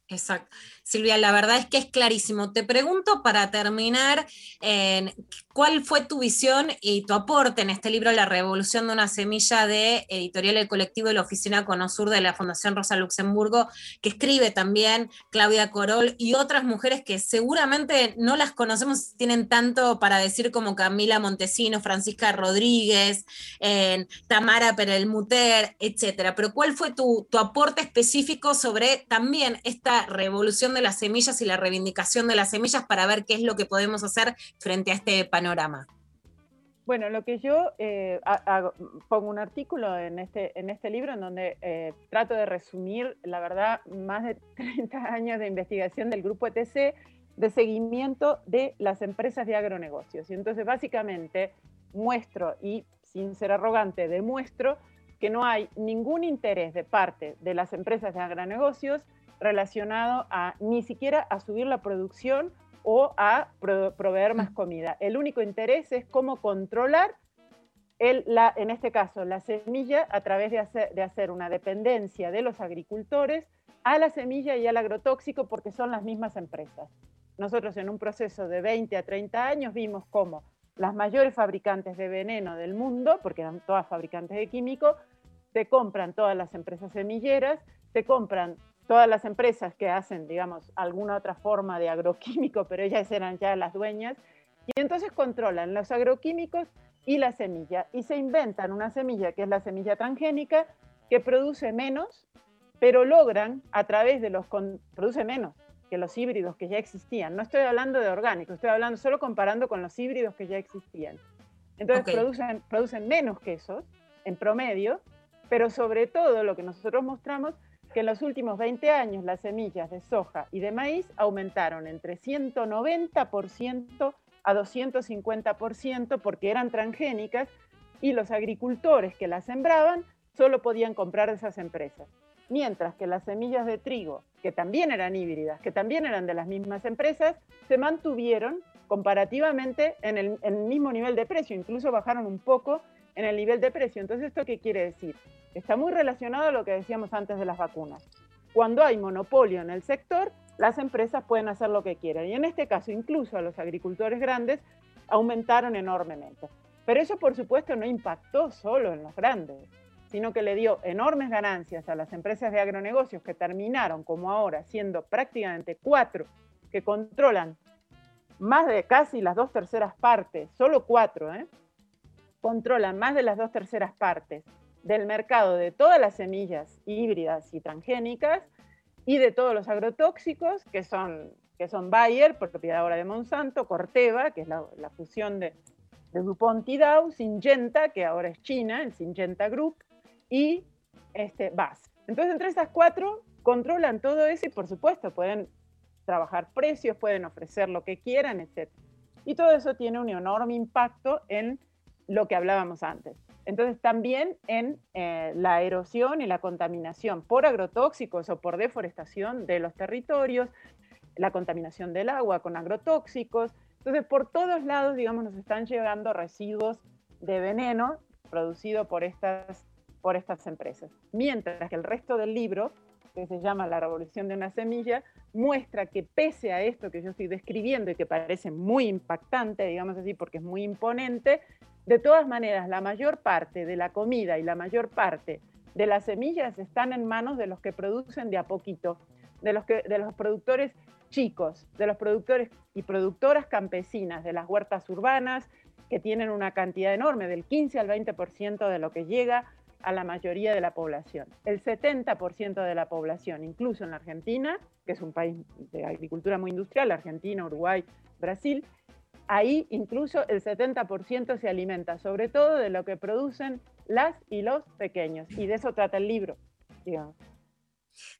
Exacto. Silvia, la verdad es que es clarísimo. Te pregunto para terminar, en ¿cuál fue tu visión y tu aporte en este libro, La Revolución de una Semilla de Editorial El Colectivo de la Oficina Conosur de la Fundación Rosa Luxemburgo, que escribe también Claudia Corol y otras mujeres que seguramente no las conocemos, tienen tanto para decir como Camila Montesino, Francisca Rodríguez, eh, Tamara Perelmuter, etcétera. Pero ¿cuál fue tu, tu aporte específico sobre también esta revolución de las semillas y la reivindicación de las semillas para ver qué es lo que podemos hacer frente a este panorama? Bueno, lo que yo eh, pongo un artículo en este, en este libro en donde eh, trato de resumir, la verdad, más de 30 años de investigación del grupo ETC de seguimiento de las empresas de agronegocios. Y entonces, básicamente, muestro, y sin ser arrogante, demuestro que no hay ningún interés de parte de las empresas de agronegocios relacionado a ni siquiera a subir la producción o a pro- proveer más comida. El único interés es cómo controlar, el, la, en este caso, la semilla a través de hacer, de hacer una dependencia de los agricultores a la semilla y al agrotóxico porque son las mismas empresas. Nosotros en un proceso de 20 a 30 años vimos cómo las mayores fabricantes de veneno del mundo, porque eran todas fabricantes de químicos, te compran todas las empresas semilleras, te compran todas las empresas que hacen, digamos, alguna otra forma de agroquímico, pero ellas eran ya las dueñas, y entonces controlan los agroquímicos y la semilla, y se inventan una semilla que es la semilla transgénica, que produce menos, pero logran a través de los, con- produce menos que los híbridos que ya existían. No estoy hablando de orgánicos, estoy hablando solo comparando con los híbridos que ya existían. Entonces Ok. producen, producen menos quesos en promedio, pero sobre todo lo que nosotros mostramos que en los últimos 20 años las semillas de soja y de maíz aumentaron entre 190% a 250% porque eran transgénicas y los agricultores que las sembraban solo podían comprar de esas empresas. Mientras que las semillas de trigo, que también eran híbridas, que también eran de las mismas empresas, se mantuvieron comparativamente en el, en el mismo nivel de precio, incluso bajaron un poco en el nivel de precio. Entonces, ¿esto qué quiere decir? Está muy relacionado a lo que decíamos antes de las vacunas. Cuando hay monopolio en el sector, las empresas pueden hacer lo que quieran. Y en este caso, incluso a los agricultores grandes aumentaron enormemente. Pero eso, por supuesto, no impactó solo en los grandes, sino que le dio enormes ganancias a las empresas de agronegocios que terminaron, como ahora, siendo prácticamente cuatro que controlan más de casi las dos terceras partes, solo cuatro, ¿eh? Controlan más de las dos terceras partes del mercado de todas las semillas híbridas y transgénicas y de todos los agrotóxicos, que son, que son Bayer, propiedad ahora de Monsanto, Corteva, que es la, fusión de, de DuPont y Dow, Syngenta, que ahora es China, el Syngenta Group, y este, BAS. Entonces, entre esas cuatro controlan todo eso y, por supuesto, pueden trabajar precios, pueden ofrecer lo que quieran, etc. Y todo eso tiene un enorme impacto en lo que hablábamos antes. Entonces, también en eh, la erosión y la contaminación por agrotóxicos o por deforestación de los territorios, la contaminación del agua con agrotóxicos. Entonces, por todos lados, digamos, nos están llegando residuos de veneno producido por estas, por estas empresas. Mientras que el resto del libro, que se llama La revolución de una semilla, muestra que pese a esto que yo estoy describiendo y que parece muy impactante, digamos así, porque es muy imponente, de todas maneras, la mayor parte de la comida y la mayor parte de las semillas están en manos de los que producen de a poquito, de los, productores chicos, de los productores y productoras campesinas, de las huertas urbanas, que tienen una cantidad enorme, del 15 al 20% de lo que llega a la mayoría de la población. El 70% de la población, incluso en la Argentina, que es un país de agricultura muy industrial, Argentina, Uruguay, Brasil, ahí incluso el 70% se alimenta sobre todo de lo que producen las y los pequeños. Y de eso trata el libro, digamos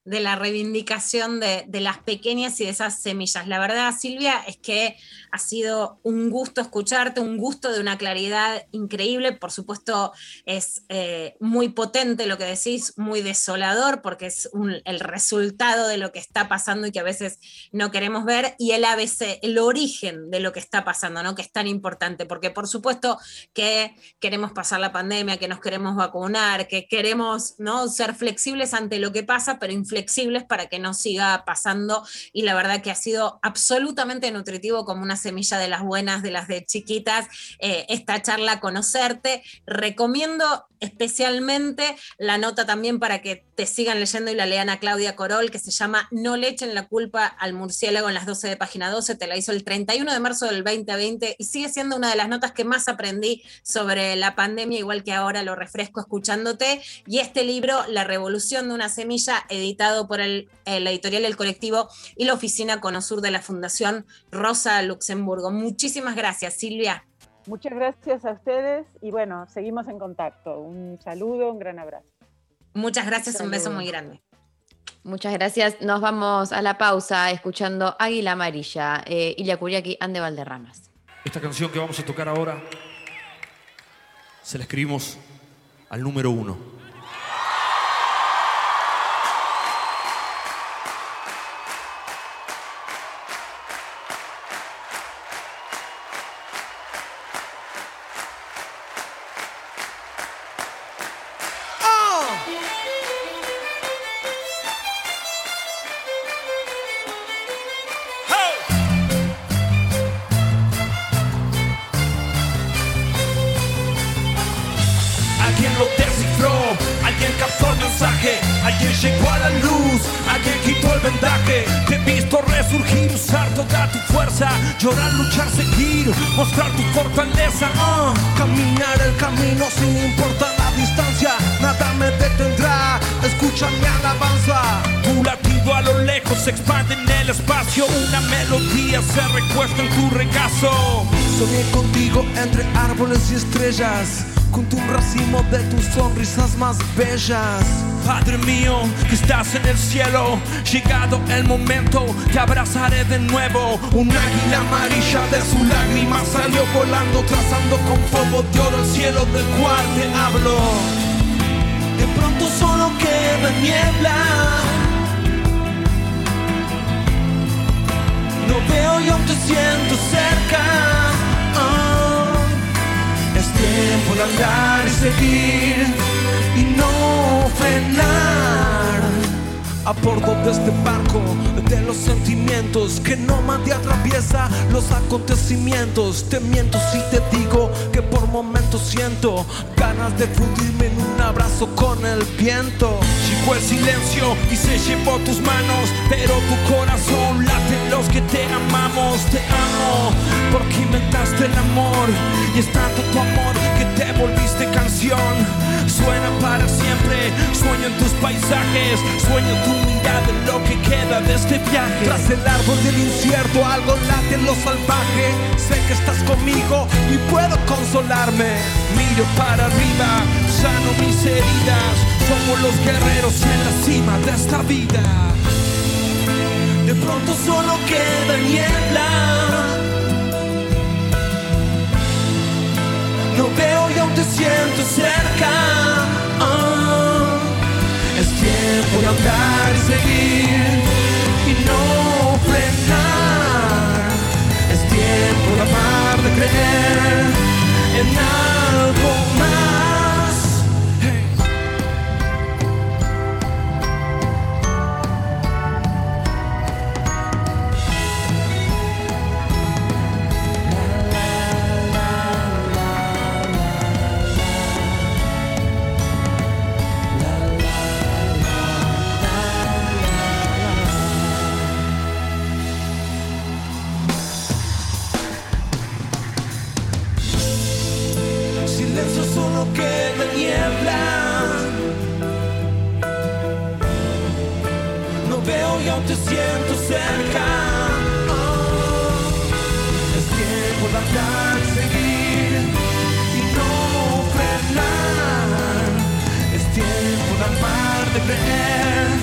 de la reivindicación de, de, las pequeñas y de esas semillas. La verdad, Silvia, es que ha sido un gusto escucharte, un gusto de una claridad increíble. Por supuesto, es eh, muy potente lo que decís, muy desolador, porque es el resultado de lo que está pasando y que a veces no queremos ver, y el ABC, el origen de lo que está pasando, ¿no? que es tan importante, porque por supuesto que queremos pasar la pandemia, que nos queremos vacunar, que queremos ¿no? ser flexibles ante lo que pasa, pero flexibles para que no siga pasando. Y la verdad que ha sido absolutamente nutritivo como una semilla de las buenas, de las de chiquitas, eh, esta charla, conocerte. Recomiendo especialmente la nota también para que te sigan leyendo y la lean a Claudia Corol, que se llama No le echen la culpa al murciélago en las 12 de página 12, te la hizo el 31 de marzo del 2020 y sigue siendo una de las notas que más aprendí sobre la pandemia, igual que ahora lo refresco escuchándote. Y este libro, La revolución de una semilla, editado por el, la editorial El Colectivo y la oficina Conosur de la Fundación Rosa Luxemburgo. Muchísimas gracias, Silvia. Muchas gracias a ustedes y bueno, seguimos en contacto. Un saludo, un gran abrazo. Muchas gracias, un beso muy grande. Muchas gracias. Nos vamos a la pausa escuchando Águila Amarilla, eh, Ilia Kuriaki, Ande Valderramas. Esta canción que vamos a tocar ahora se la escribimos al número uno. De tus sonrisas más bellas. Padre mío, que estás en el cielo, llegado el momento, te abrazaré de nuevo. Un águila amarilla de su lágrima salió volando, trazando con fuego de oro el cielo del cual te hablo. De pronto solo queda niebla. No veo y aún te siento cerca. Tiempo de andar y seguir y no frenar. A bordo de este barco de los sentimientos que no te atraviesa los acontecimientos. Te miento si te digo que por momentos siento ganas de fundirme en un abrazo con el viento. Llegó el silencio y se llevó tus manos, pero tu corazón late los que te amamos. Te amo porque inventaste el amor y es tanto tu amor que te volviste canción. Suena para siempre, sueño en tus paisajes, sueño tu mirada en lo que queda de este viaje. Tras el árbol del incierto, algo late en lo salvaje. Sé que estás conmigo y puedo consolarme. Miro para arriba, sano mis heridas. Somos los guerreros en la cima de esta vida. De pronto solo queda niebla. No veo y aún te siento cerca. Ah, es tiempo de andar y seguir y no frenar. Es tiempo de amar, de creer en algo siento cerca. Ah, es tiempo de andar seguir y no frenar. Es tiempo de amar, de creer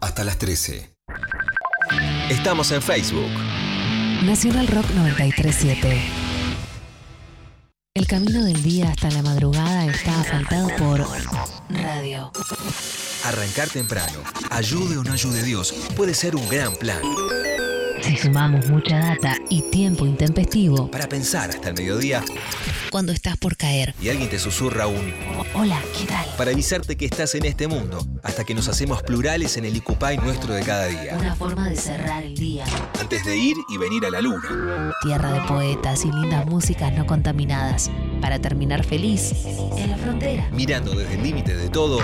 Hasta las 13. Estamos en Facebook. Nacional Rock 937. El camino del día hasta la madrugada está asfaltado por radio. Arrancar temprano, ayude o no ayude Dios, puede ser un gran plan. Si sumamos mucha data y tiempo intempestivo, Para pensar hasta el mediodía cuando estás por caer. y alguien te susurra un Hola, ¿qué tal? para avisarte que estás en este mundo, hasta que nos hacemos plurales en el Icupay nuestro de cada día. Una forma de cerrar el día. Antes de ir y venir a la luna. Tierra de poetas y lindas músicas no contaminadas. Para terminar feliz en la frontera. Mirando desde el límite de todo,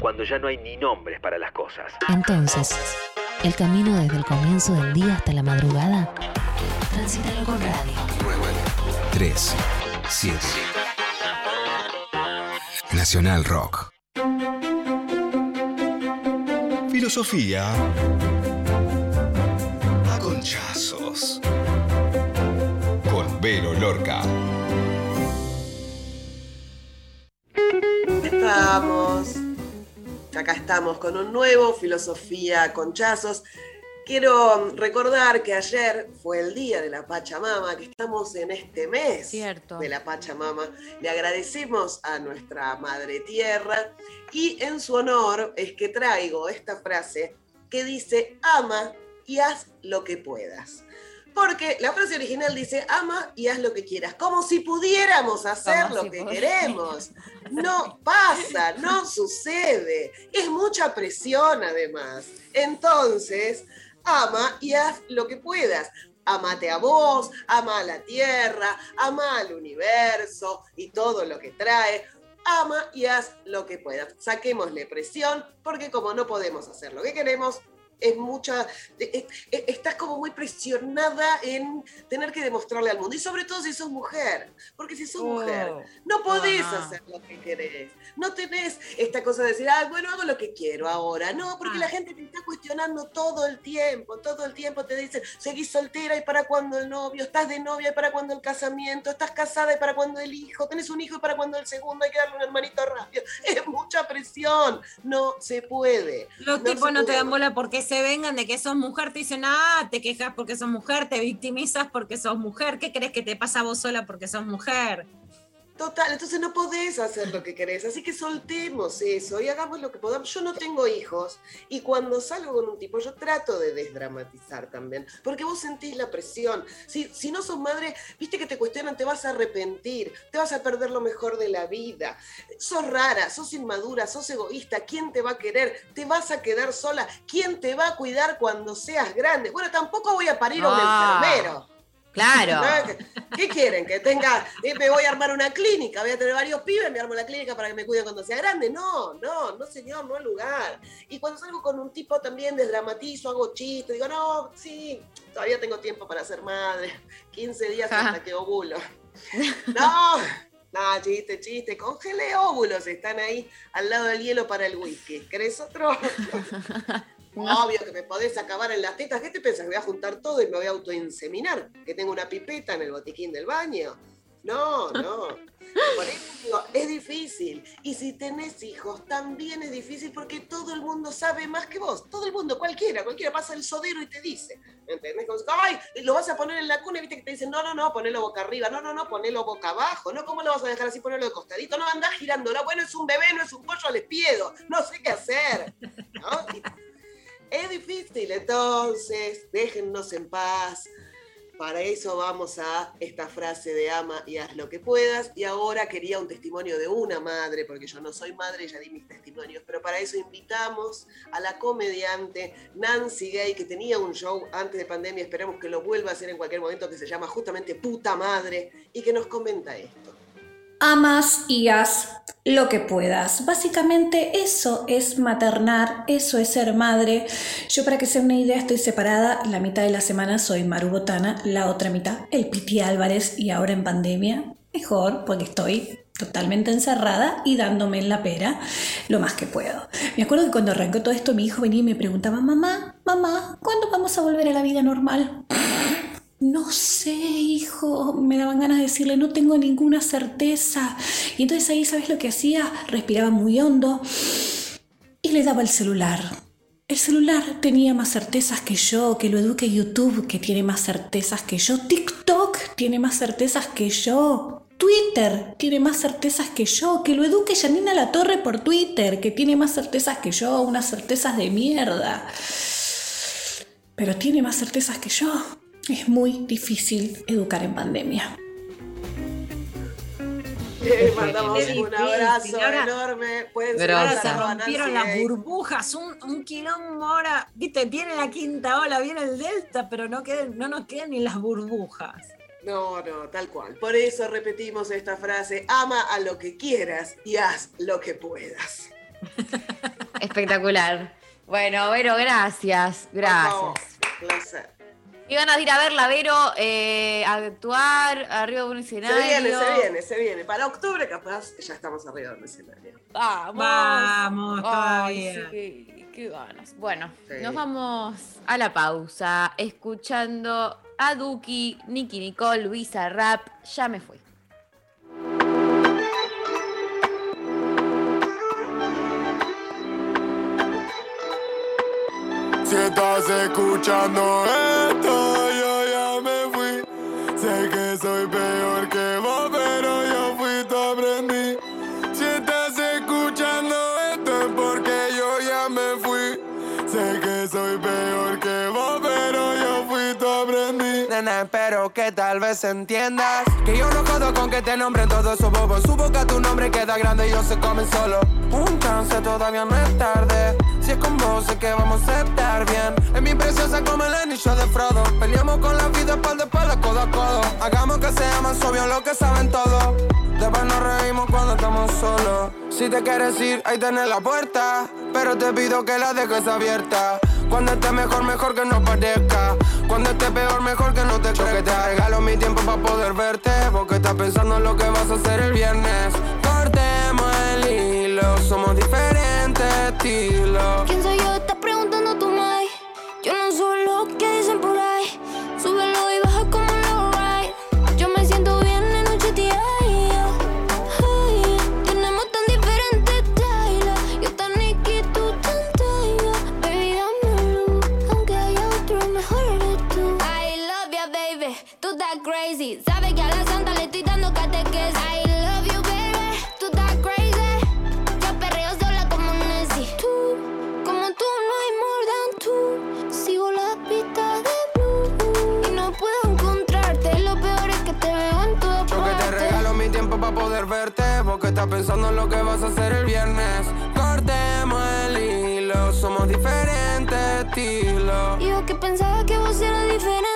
cuando ya no hay ni nombres para las cosas. Entonces, el camino desde el comienzo del día hasta la madrugada, transítalo con radio. 9, 3, 7. Nacional Rock. Filosofía. A conchazos. Con Vero Lorca. Estamos. Acá estamos con un nuevo Filosofía Conchazos. Quiero recordar que ayer fue el día de la Pachamama, que estamos en este mes Cierto. de la Pachamama. Le agradecemos a nuestra Madre Tierra y en su honor es que traigo esta frase que dice, ama y haz lo que puedas. Porque la frase original dice, ama y haz lo que quieras, como si pudiéramos hacer Como lo si que pudiera. queremos. No pasa, no sucede. Es mucha presión además. Entonces, ama y haz lo que puedas. Amate a vos, ama a la tierra, ama al universo y todo lo que trae. Ama y haz lo que puedas. Saquémosle presión porque como no podemos hacer lo que queremos, es mucha, eh, eh, estás como muy presionada en tener que demostrarle al mundo. Y sobre todo si sos mujer. Porque si sos mujer, no podés Ah. hacer lo que querés. No tenés esta cosa de decir, ah, bueno, hago lo que quiero ahora. No, porque la gente te está cuestionando todo el tiempo. Todo el tiempo te dicen, seguís soltera y para cuándo el novio, estás de novia y para cuándo el casamiento, estás casada y para cuándo el hijo, tenés un hijo y para cuándo el segundo, hay que darle un hermanito rápido. Es mucha presión. No se puede. Los No tipos no te dan bola porque se vengan de que sos mujer, te dicen, ah, te quejas porque sos mujer, te victimizas porque sos mujer, ¿qué crees que te pasa a vos sola porque sos mujer? Total, entonces no podés hacer lo que querés, así que soltemos eso y hagamos lo que podamos. Yo no tengo hijos y cuando salgo con un tipo yo trato de desdramatizar también, porque vos sentís la presión. Si, si no sos madre, viste que te cuestionan, te vas a arrepentir, te vas a perder lo mejor de la vida. Sos rara, sos inmadura, sos egoísta, ¿quién te va a querer? ¿Te vas a quedar sola? ¿Quién te va a cuidar cuando seas grande? Bueno, tampoco voy a parir a un Ah. enfermero. Claro. ¿No? ¿Qué, quieren? Que tenga, eh, me voy a armar una clínica, voy a tener varios pibes, me armo la clínica para que me cuiden cuando sea grande. No, no, no señor, no es lugar. Y cuando salgo con un tipo también desdramatizo, hago chistes, digo, no, sí, todavía tengo tiempo para ser madre, 15 días hasta que ovulo. No, no, chiste, chiste, congelé óvulos, están ahí al lado del hielo para el whisky. ¿Querés otro? Obvio que me podés acabar en las tetas. ¿Qué te pensás? Que voy a juntar todo y me voy a autoinseminar. Que tengo una pipeta en el botiquín del baño. No, no. Por eso digo, es difícil. Y si tenés hijos, también es difícil porque todo el mundo sabe más que vos. Todo el mundo, cualquiera, cualquiera pasa el sodero y te dice. ¿Entendés? Como, Ay, lo vas a poner en la cuna y viste que te dicen, no, no, no, ponelo boca arriba, no, no, no, ponelo boca abajo, no, ¿cómo lo vas a dejar así, ponelo de costadito? No, andás girándola, bueno, es un bebé, no es un pollo al espiedo, no sé qué hacer. ¿no? Y- es difícil, entonces déjennos en paz. Para eso vamos a esta frase de ama y haz lo que puedas. Y ahora quería un testimonio de una madre, porque yo no soy madre, ya di mis testimonios, pero para eso invitamos a la comediante Nancy Gay, que tenía un show antes de pandemia, esperamos que lo vuelva a hacer en cualquier momento, que se llama justamente Puta Madre, y que nos comenta esto. Amas y haz lo que puedas. Básicamente eso es maternar, eso es ser madre. Yo para que sea una idea estoy separada. La mitad de la semana soy Maru Botana, la otra mitad el Piti Álvarez y ahora en pandemia. Mejor porque estoy totalmente encerrada y dándome en la pera lo más que puedo. Me acuerdo que cuando arrancó todo esto mi hijo venía y me preguntaba, mamá, mamá, ¿cuándo vamos a volver a la vida normal? No sé, hijo, me daban ganas de decirle, no tengo ninguna certeza. Y entonces ahí, ¿sabes lo que hacía? Respiraba muy hondo y le daba el celular. El celular tenía más certezas que yo, que lo eduque YouTube, que tiene más certezas que yo, TikTok tiene más certezas que yo, Twitter tiene más certezas que yo, que lo eduque Janina La Torre por Twitter, que tiene más certezas que yo, unas certezas de mierda. Pero tiene más certezas que yo. Es muy difícil educar en pandemia. Le mandamos un abrazo Ahora- enorme. Pueden ahora se rompieron Nancy las burbujas, un, un quilombo ahora, viste, viene la quinta ola, viene el delta, pero no, queden, no nos quedan ni las burbujas. No, no, tal cual. Por eso repetimos esta frase, ama a lo que quieras y haz lo que puedas. Espectacular. Bueno, Vero, gracias. Por favor, Gracias. placer. Y van a ir a verla, Vero, eh, a actuar arriba de un Se escenario. viene, se viene, se viene. Para octubre capaz ya estamos arriba del escenario. Vamos. Vamos, Ay, todavía. sí, qué ganas. Bueno, Sí. nos vamos a la pausa escuchando a Duki, Nicky Nicole, Luisa Rap. Ya me fui. Si estás escuchando esto, soy peor que vos, pero yo fui tu aprendí. Si estás escuchando esto es porque yo ya me fui. Sé que soy peor que vos, pero yo fui tu aprendí. Nena, espero que tal vez entiendas Que yo no jodo con que te nombren todos esos bobos. Su boca tu nombre queda grande y ellos se comen solo. Un chance todavía no es tarde. Si es con vos sé que vamos a estar bien. Es mi preciosa como el anillo de Frodo. Peleamos con la vida espalda espalda, codo a codo. Hagamos que sea más obvio lo que saben todos. Después nos reímos cuando estamos solos. Si te quieres ir, ahí tenés la puerta. Pero te pido que la dejes abierta. Cuando esté mejor, mejor que no parezca. Cuando esté peor, mejor que no te Yo que te regalo mi tiempo para poder verte Porque estás pensando en lo que vas a hacer el viernes. Cortemos el hilo, somos diferentes estilos crazy. Sabes que a la santa le estoy dando catequesis. I love you, baby. Tú estás crazy. Yo perreo sola como Nessie. Tú, como tú, no hay more than tú. Sigo la pista de blue y no puedo encontrarte. Lo peor es que te veo en todas Yo que te partes. regalo mi tiempo para poder verte Porque estás pensando en lo que vas a hacer el viernes Cortemos el hilo, somos diferentes estilos yo que pensaba que vos eras diferente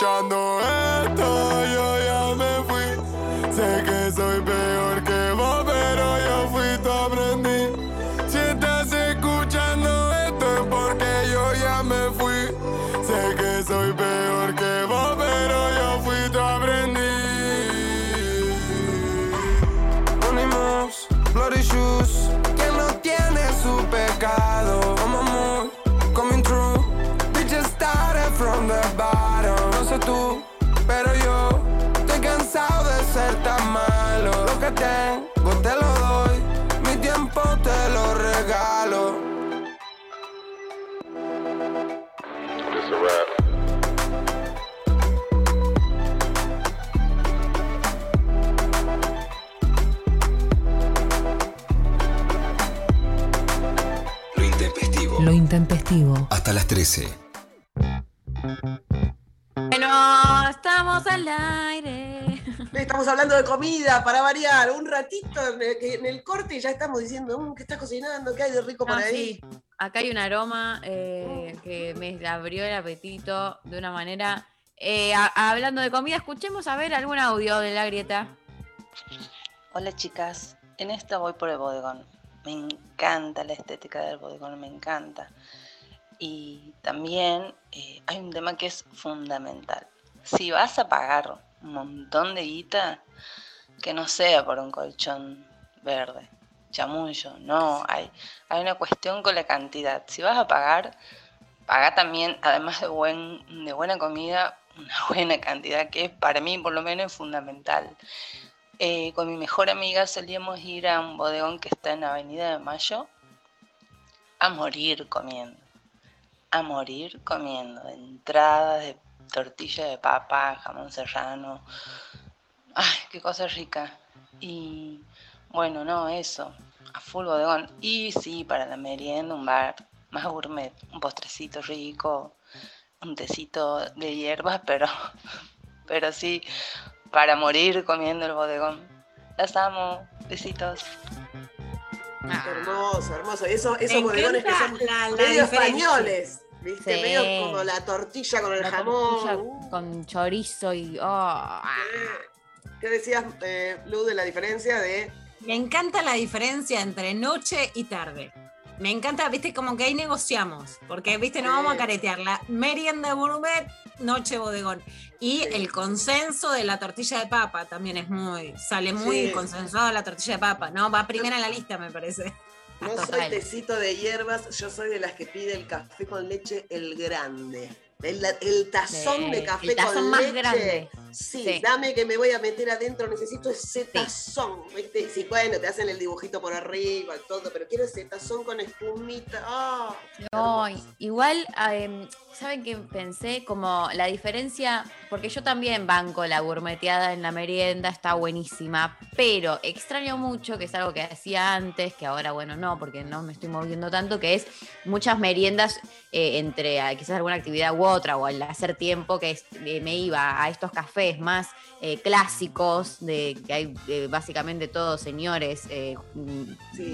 escuchando esto, yo ya me fui. Sé que tengo te lo doy Mi tiempo te lo regalo Lo intempestivo. Lo intempestivo. Hasta las 13. Estamos hablando de comida para variar. Un ratito en el, que en el corte ya estamos diciendo, "Mm, ¿qué estás cocinando? ¿Qué hay de rico por No, ahí? sí. Acá hay un aroma eh, que me abrió el apetito de una manera. Eh, a- hablando de comida, escuchemos a ver algún audio de la grieta. Hola chicas, en esta voy por el bodegón. Me encanta la estética del bodegón, me encanta. Y también eh, hay un tema que es fundamental. Si vas a pagar un montón de guita, que no sea por un colchón verde, chamullo, no, hay, hay una cuestión con la cantidad. Si vas a pagar, paga también, además de, buen, de buena comida, una buena cantidad, que para mí por lo menos es fundamental. Eh, con mi mejor amiga solíamos ir a un bodegón que está en Avenida de Mayo a morir comiendo. A morir comiendo. De entradas, de tortilla de papa, jamón serrano. Ay, qué cosa rica. Y bueno, no, eso. A full bodegón. Y sí, para la merienda, un bar más gourmet. Un postrecito rico, un tecito de hierbas, pero, pero sí, para morir comiendo el bodegón. Las amo. Besitos. Hermoso, hermoso. Y esos, esos bodegones que son la- la medio diferencia. españoles. ¿Viste? Sí. Medio como la tortilla con el La jamón. tortilla con chorizo y. oh, ah. ¿Qué decías, eh, Lu, de la diferencia de Me encanta la diferencia entre noche y tarde. Me encanta, viste, como que ahí negociamos, porque, viste, no vamos a caretear. La merienda gourmet, noche bodegón. Y el consenso de la tortilla de papa también es muy, sale muy Sí. consensuado la tortilla de papa, ¿no? Va primera en la lista, me parece. No soy tecito de hierbas, yo soy de las que pide el café con leche el grande. El, el tazón Sí, de café el tazón con más leche. grande. Sí, Sí. dame que me voy a meter adentro, necesito ese tazón. ¿viste? Sí, bueno, te hacen el dibujito por arriba todo, pero quiero ese tazón con espumita. ¡Ah! No, i- igual, em, ¿saben qué pensé? Como la diferencia, porque yo también banco la gourmeteada en la merienda, está buenísima, pero extraño mucho, que es algo que hacía antes, que ahora, bueno, no, porque no me estoy moviendo tanto, que es muchas meriendas eh, entre ah, quizás alguna actividad u otra, o al hacer tiempo, que es- eh, me iba a estos cafés más eh, clásicos, de que hay eh, básicamente todos señores eh,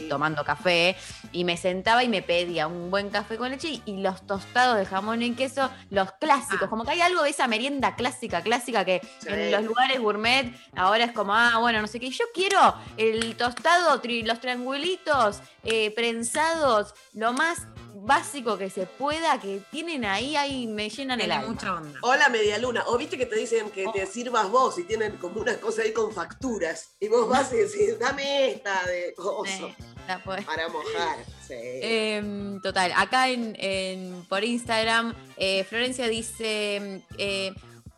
tomando café, y me sentaba y me pedía un buen café con leche y, los tostados de jamón y queso, los clásicos, como que hay algo de esa merienda clásica, clásica que Sí. en los lugares gourmet ahora es como, ah, bueno, no sé qué, yo quiero el tostado, tri- los triangulitos prensados, lo más básico que se pueda, que tienen ahí, ahí me llenan el alma. mucha onda. O la media luna. O viste que te dicen que Oh. te sirvas vos y tienen como una cosa ahí con facturas. Y vos vas y decís, dame esta de coso. La Para mojar. Sí. Em, total, acá en, en- por Instagram, eh, Florencia dice eh,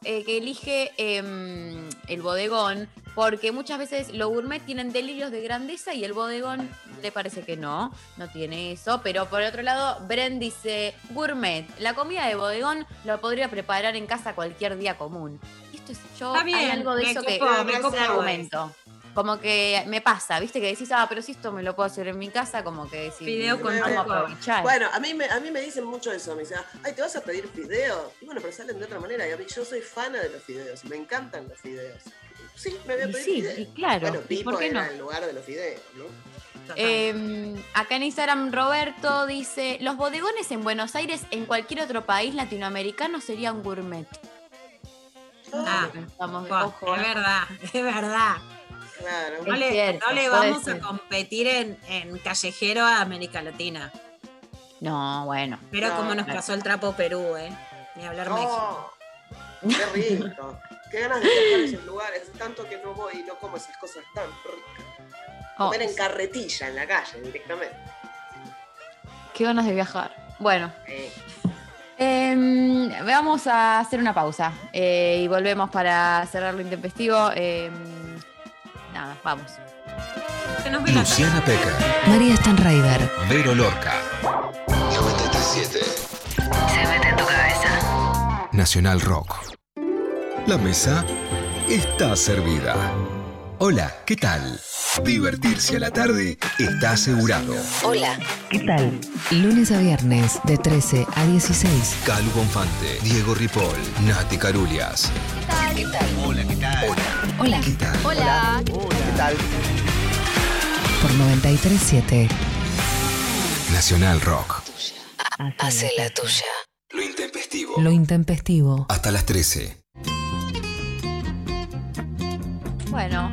eh, que elige em, el bodegón porque muchas veces los gourmet tienen delirios de grandeza y el bodegón le parece que no, no tiene eso. Pero por otro lado, Bren dice, gourmet, la comida de bodegón lo podría preparar en casa cualquier día común. Esto es yo, Está hay bien, algo de me eso que me argumento. Como que me pasa, viste que decís, ah, pero si esto me lo puedo hacer en mi casa, como que decís, Fideo con vamos a aprovechar. Bueno, a mí, me, a mí me dicen mucho eso. Me dicen, ay, ¿te vas a pedir fideos? Y bueno, pero salen de otra manera. Y a mí, yo soy fana de los fideos. Me encantan los fideos. Sí, me voy a pedir sí, fideos. y claro, Bueno, ¿y Pipo por qué era no? el lugar de los fideos, ¿no? Eh, acá en Instagram Roberto dice, los bodegones en Buenos Aires, en cualquier otro país latinoamericano serían gourmet. Ah, Vamos, buah, ojo, es eh. verdad, es verdad. Claro. No le, cierto, no le puede vamos a competir en, en callejero a América Latina. No, bueno. Pero No, como nos claro. pasó el trapo Perú, ¿eh? Ni hablar México. Oh, qué rico. qué ganas de viajar a esos lugares. Tanto que no voy y no como esas cosas tan ricas. Oh, Comer en carretilla, en la calle, directamente. qué ganas de viajar. Bueno, Eh, em, vamos a hacer una pausa eh, y volvemos para cerrar lo intempestivo. Nada, vamos. Nos Luciana Pecker, María Stanraiver. Vero Lorca. 937 Se mete en tu cabeza. Nacional Rock. La mesa está servida. Hola, ¿qué tal? Divertirse a la tarde está asegurado. Hola. ¿Qué tal? Lunes a viernes de 13 a 16. Calu Bonfante, Diego Ripoll, Nati Carulias. ¿Qué tal? Hola, ¿qué tal? Hola. ¿Qué tal? Hola. ¿Qué tal? Por 937. Nacional Rock. Hace la tuya. Lo intempestivo. Lo intempestivo. Hasta las 13. Bueno,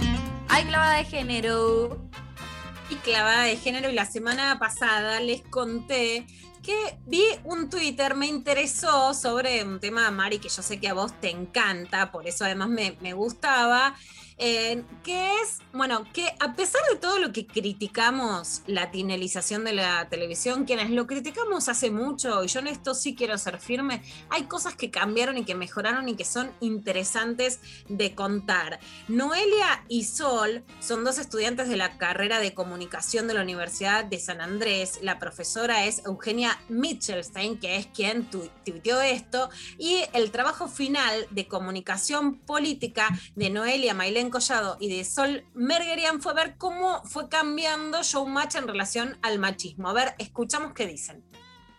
hay clavada de género. y clavada de género y la semana pasada les conté que vi un Twitter, me interesó sobre un tema, Mari, que yo sé que a vos te encanta, por eso además me, me gustaba, eh, que es, bueno, que a pesar de todo lo que criticamos la tinelización de la televisión, quienes lo criticamos hace mucho, y yo en esto sí quiero ser firme, hay cosas que cambiaron y que mejoraron y que son interesantes de contar. Noelia y Sol son dos estudiantes de la carrera de comunicación de la Universidad de San Andrés. La profesora es Eugenia Mitchelstein, que es quien tu- tuiteó esto, y el trabajo final de comunicación política de Noelia Mailén Collado y de Sol Mergerian fue ver cómo fue cambiando Showmatch en relación al machismo. A ver, escuchamos qué dicen.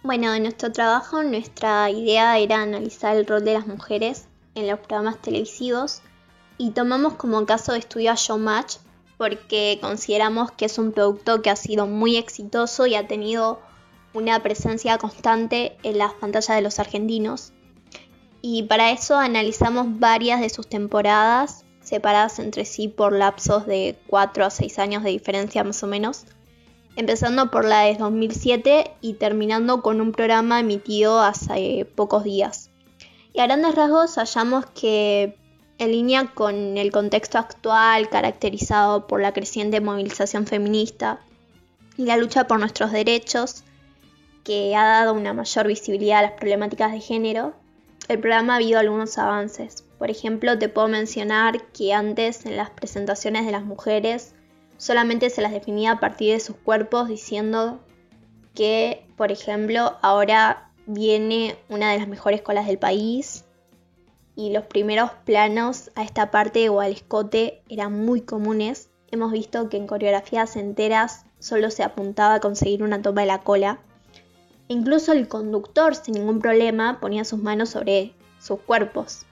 Bueno, en nuestro trabajo nuestra idea era analizar el rol de las mujeres en los programas televisivos y tomamos como caso de estudio a Showmatch porque consideramos que es un producto que ha sido muy exitoso y ha tenido una presencia constante en las pantallas de los argentinos. Y para eso analizamos varias de sus temporadas, separadas entre sí por lapsos de 4 a 6 años de diferencia más o menos empezando por la de 2007 y terminando con un programa emitido hace pocos días. Y a grandes rasgos hallamos que en línea con el contexto actual caracterizado por la creciente movilización feminista y la lucha por nuestros derechos, que ha dado una mayor visibilidad a las problemáticas de género, el programa ha habido algunos avances. Por ejemplo, te puedo mencionar que antes en las presentaciones de las mujeres solamente se las definía a partir de sus cuerpos diciendo que, por ejemplo, ahora viene una de las mejores colas del país y los primeros planos a esta parte o al escote eran muy comunes. Hemos visto que en coreografías enteras solo se apuntaba a conseguir una toma de la cola. Incluso el conductor sin ningún problema ponía sus manos sobre sus cuerpos.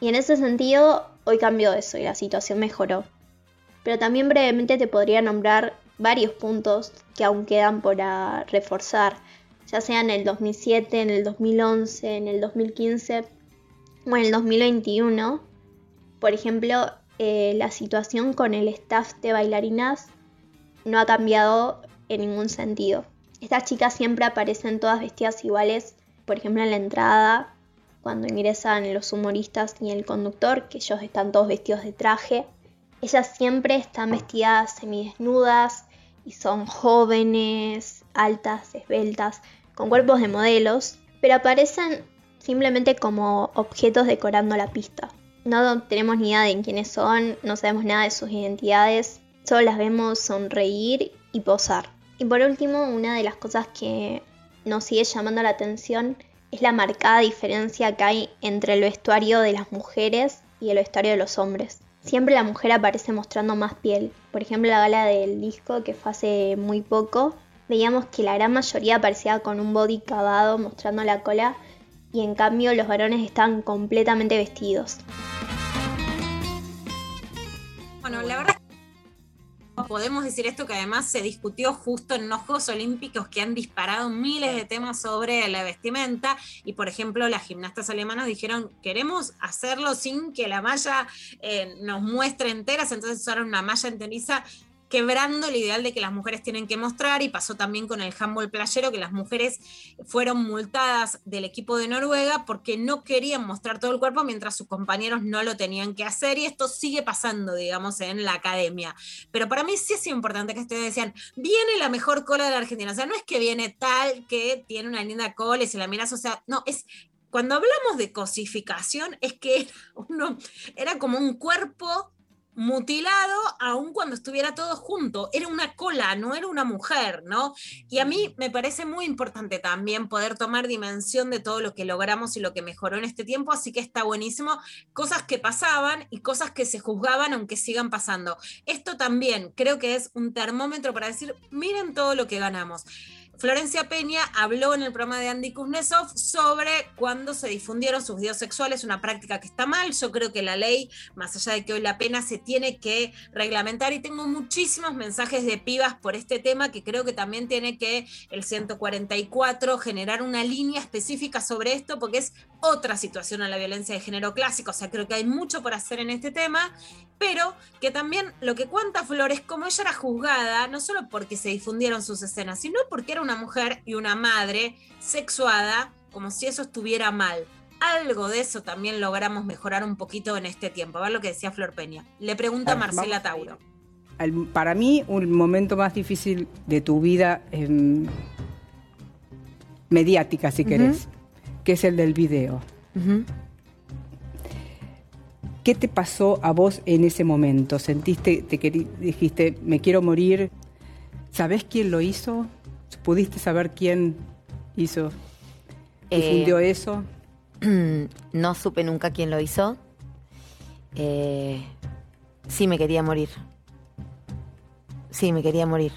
Y en ese sentido, hoy cambió eso y la situación mejoró pero también brevemente te podría nombrar varios puntos que aún quedan por a reforzar, ya sea en el 2007, en el 2011, en el 2015 o en el 2021. Por ejemplo, eh, la situación con el staff de bailarinas no ha cambiado en ningún sentido. Estas chicas siempre aparecen todas vestidas iguales, por ejemplo en la entrada, cuando ingresan los humoristas y el conductor, que ellos están todos vestidos de traje. Ellas siempre están vestidas semidesnudas y son jóvenes, altas, esbeltas, con cuerpos de modelos, pero aparecen simplemente como objetos decorando la pista. No tenemos ni idea de quiénes son, no sabemos nada de sus identidades, solo las vemos sonreír y posar. Y por último, una de las cosas que nos sigue llamando la atención es la marcada diferencia que hay entre el vestuario de las mujeres y el vestuario de los hombres. Siempre la mujer aparece mostrando más piel. Por ejemplo, la gala del disco que fue hace muy poco, veíamos que la gran mayoría aparecía con un body cavado mostrando la cola y en cambio los varones estaban completamente vestidos. Bueno, la verdad podemos decir esto que además se discutió justo en los Juegos Olímpicos que han disparado miles de temas sobre la vestimenta. Y por ejemplo las gimnastas alemanas dijeron queremos hacerlo sin que la malla eh, nos muestre enteras, entonces usaron una malla enteriza quebrando el ideal de que las mujeres tienen que mostrar y pasó también con el handball playero que las mujeres fueron multadas del equipo de Noruega porque no querían mostrar todo el cuerpo mientras sus compañeros no lo tenían que hacer y esto sigue pasando digamos en la academia. Pero para mí sí es importante que ustedes decían viene la mejor cola de la Argentina. O sea no es que viene tal que tiene una linda cola y se la miras o sea no es cuando hablamos de cosificación es que uno, era como un cuerpo mutilado aun cuando estuviera todo junto. Era una cola, no era una mujer, ¿no? Y a mí me parece muy importante también poder tomar dimensión de todo lo que logramos y lo que mejoró en este tiempo, así que está buenísimo. Cosas que pasaban y cosas que se juzgaban aunque sigan pasando. Esto también creo que es un termómetro para decir, miren todo lo que ganamos. Florencia Peña habló en el programa de Andy Kuznetsov sobre cuando se difundieron sus videos sexuales, una práctica que está mal. Yo creo que la ley, más allá de que hoy la pena se tiene que reglamentar, y tengo muchísimos mensajes de pibas por este tema que creo que también tiene que el 144 generar una línea específica sobre esto, porque es otra situación a la violencia de género clásico. O sea, creo que hay mucho por hacer en este tema, pero que también lo que cuenta Flores, como ella era juzgada, no solo porque se difundieron sus escenas, sino porque era una mujer y una madre sexuada, como si eso estuviera mal. algo de eso también logramos mejorar un poquito en este tiempo. A ver lo que decía Flor Peña. Le pregunta ver, Marcela. Tauro. Para mí, un momento más difícil de tu vida em, mediática, si Ujú. querés, que es el del video. ¿Qué te pasó a vos en ese momento? ¿Sentiste, te dijiste, me quiero morir? ¿Sabés quién lo hizo? ¿Pudiste saber quién hizo? Eh, ¿Difundió eso? No supe nunca quién lo hizo. Eh, sí, me quería morir. Sí, me quería morir.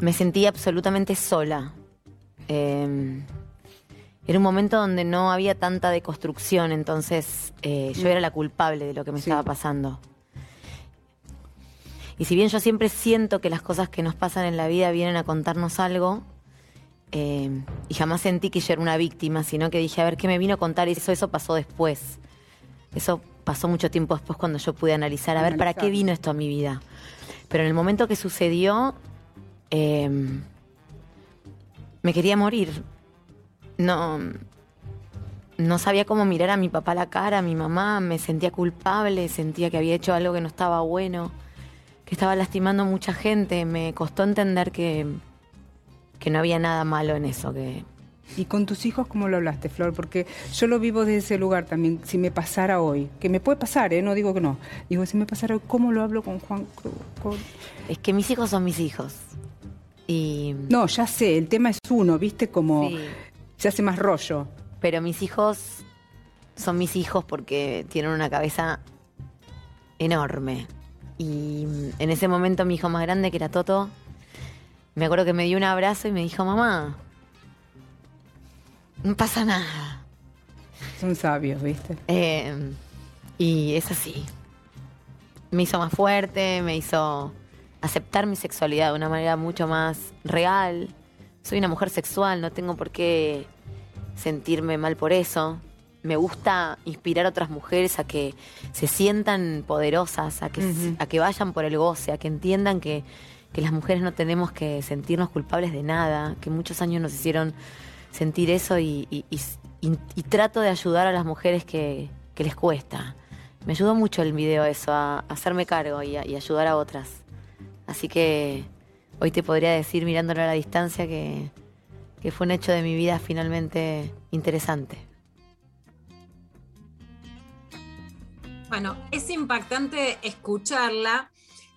Me sentí absolutamente sola. Eh, era un momento donde no había tanta deconstrucción, entonces eh, yo era la culpable de lo que me estaba pasando. Y si bien yo siempre siento que las cosas que nos pasan en la vida vienen a contarnos algo, eh, y jamás sentí que yo era una víctima, sino que dije, a ver, ¿qué me vino a contar? eso, eso pasó después. Eso pasó mucho tiempo después cuando yo pude analizar, a ver, ¿para qué vino esto a mi vida? Pero en el momento que sucedió, eh, me quería morir. No, no sabía cómo mirar a mi papá a la cara, a mi mamá, me sentía culpable, sentía que había hecho algo que no estaba bueno, que estaba lastimando a mucha gente. Me costó entender que, que no había nada malo en eso, que ¿Y con tus hijos cómo lo hablaste, Flor? Porque yo lo vivo desde ese lugar también. Si me pasara hoy, que me puede pasar, ¿eh? no digo que no. Digo, si me pasara hoy, ¿cómo lo hablo con Juan Cruz? Con- es que mis hijos son mis hijos. Y No, ya sé, el tema es uno, ¿viste? Como Sí. se hace más rollo. Pero mis hijos son mis hijos porque tienen una cabeza enorme. Y mm, en ese momento mi hijo más grande, que era Toto, me acuerdo que me dio un abrazo y me dijo, mamá, no pasa nada. Son sabios, ¿viste? Eh, y es así. Me hizo más fuerte, me hizo aceptar mi sexualidad de una manera mucho más real. Soy una mujer sexual, no tengo por qué sentirme mal por eso. Me gusta inspirar a otras mujeres a que se sientan poderosas, a que, a que vayan por el goce, a que entiendan que, que las mujeres no tenemos que sentirnos culpables de nada, que muchos años nos hicieron sentir eso y, y- y- y- y trato de ayudar a las mujeres que, que les cuesta. Me ayudó mucho el video a eso, a, a hacerme cargo y, a- y ayudar a otras. Así que hoy te podría decir, mirándolo a la distancia, que, que fue un hecho de mi vida finalmente interesante. Bueno, es impactante escucharla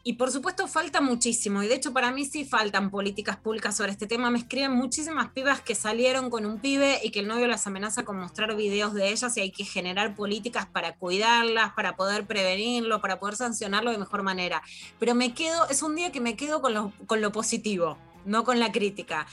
y por supuesto falta muchísimo y de hecho para mí sí faltan políticas públicas sobre este tema. Me escriben muchísimas pibas que salieron con un pibe y que el novio las amenaza con mostrar videos de ellas y hay que generar políticas para cuidarlas, para poder prevenirlo, para poder sancionarlo de mejor manera. Pero me quedo, es un día que me quedo con lo, con lo positivo, no con la crítica.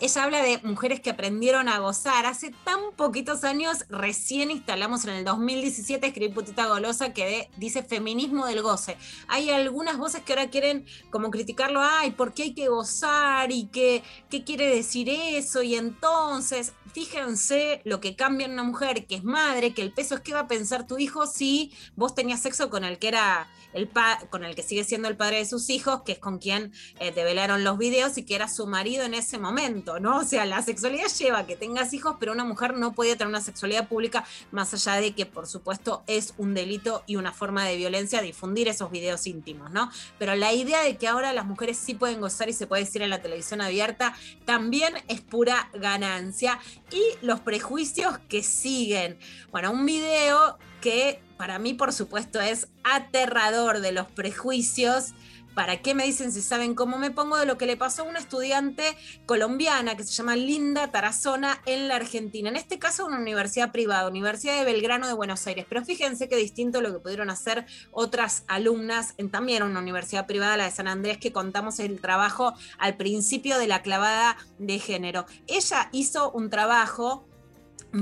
Ella habla de mujeres que aprendieron a gozar. Hace tan poquitos años, recién instalamos en el 2017, escribí Putita Golosa, que dice feminismo del goce. Hay algunas voces que ahora quieren como criticarlo, ay, ¿por qué hay que gozar? ¿Y qué, qué quiere decir eso? Y entonces, fíjense lo que cambia en una mujer que es madre, que el peso es qué va a pensar tu hijo si vos tenías sexo con el que era el pa- con el que sigue siendo el padre de sus hijos, que es con quien eh, develaron los videos y que era su marido en ese momento, ¿no? O sea, la sexualidad lleva a que tengas hijos, pero una mujer no puede tener una sexualidad pública más allá de que, por supuesto, es un delito y una forma de violencia difundir esos videos íntimos, ¿no? Pero la idea de que ahora las mujeres sí pueden gozar y se puede decir en la televisión abierta también es pura ganancia. Y los prejuicios que siguen. Bueno, un video que para mí, por supuesto, es aterrador de los prejuicios. ¿Para qué me dicen si saben cómo me pongo de lo que le pasó a una estudiante colombiana que se llama Linda Tarazona en la Argentina? En este caso, una universidad privada, Universidad de Belgrano de Buenos Aires. Pero fíjense qué distinto lo que pudieron hacer otras alumnas en también una universidad privada, la de San Andrés, que contamos el trabajo al principio de la clavada de género. Ella hizo un trabajo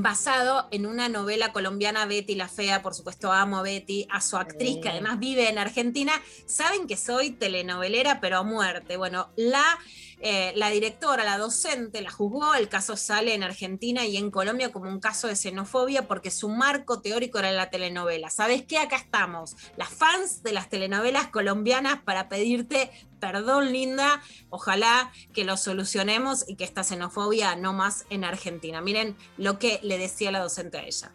basado en una novela colombiana Betty la Fea, por supuesto amo a Betty, a su actriz que además vive en Argentina, saben que soy telenovelera pero a muerte. Bueno, la eh, la directora, la docente, la juzgó, el caso sale en Argentina y en Colombia como un caso de xenofobia porque su marco teórico era la telenovela. ¿Sabes qué? Acá estamos, las fans de las telenovelas colombianas para pedirte perdón, linda. Ojalá que lo solucionemos y que esta xenofobia no más en Argentina. Miren lo que le decía la docente a ella.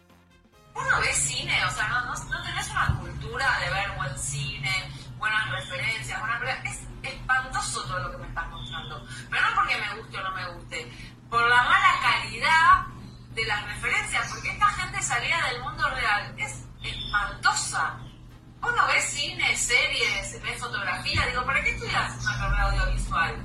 Vos no ves cine, o sea, no, no, tenés una cultura de ver buen cine, buenas referencias, buenas Es espantoso todo lo que me estás mostrando. Pero no porque me guste o no me guste, por la mala calidad de las referencias, porque esta gente salía del mundo real. Es espantosa. Vos no ves cine, series, ves fotografía, digo, ¿para qué estudias una carrera audiovisual?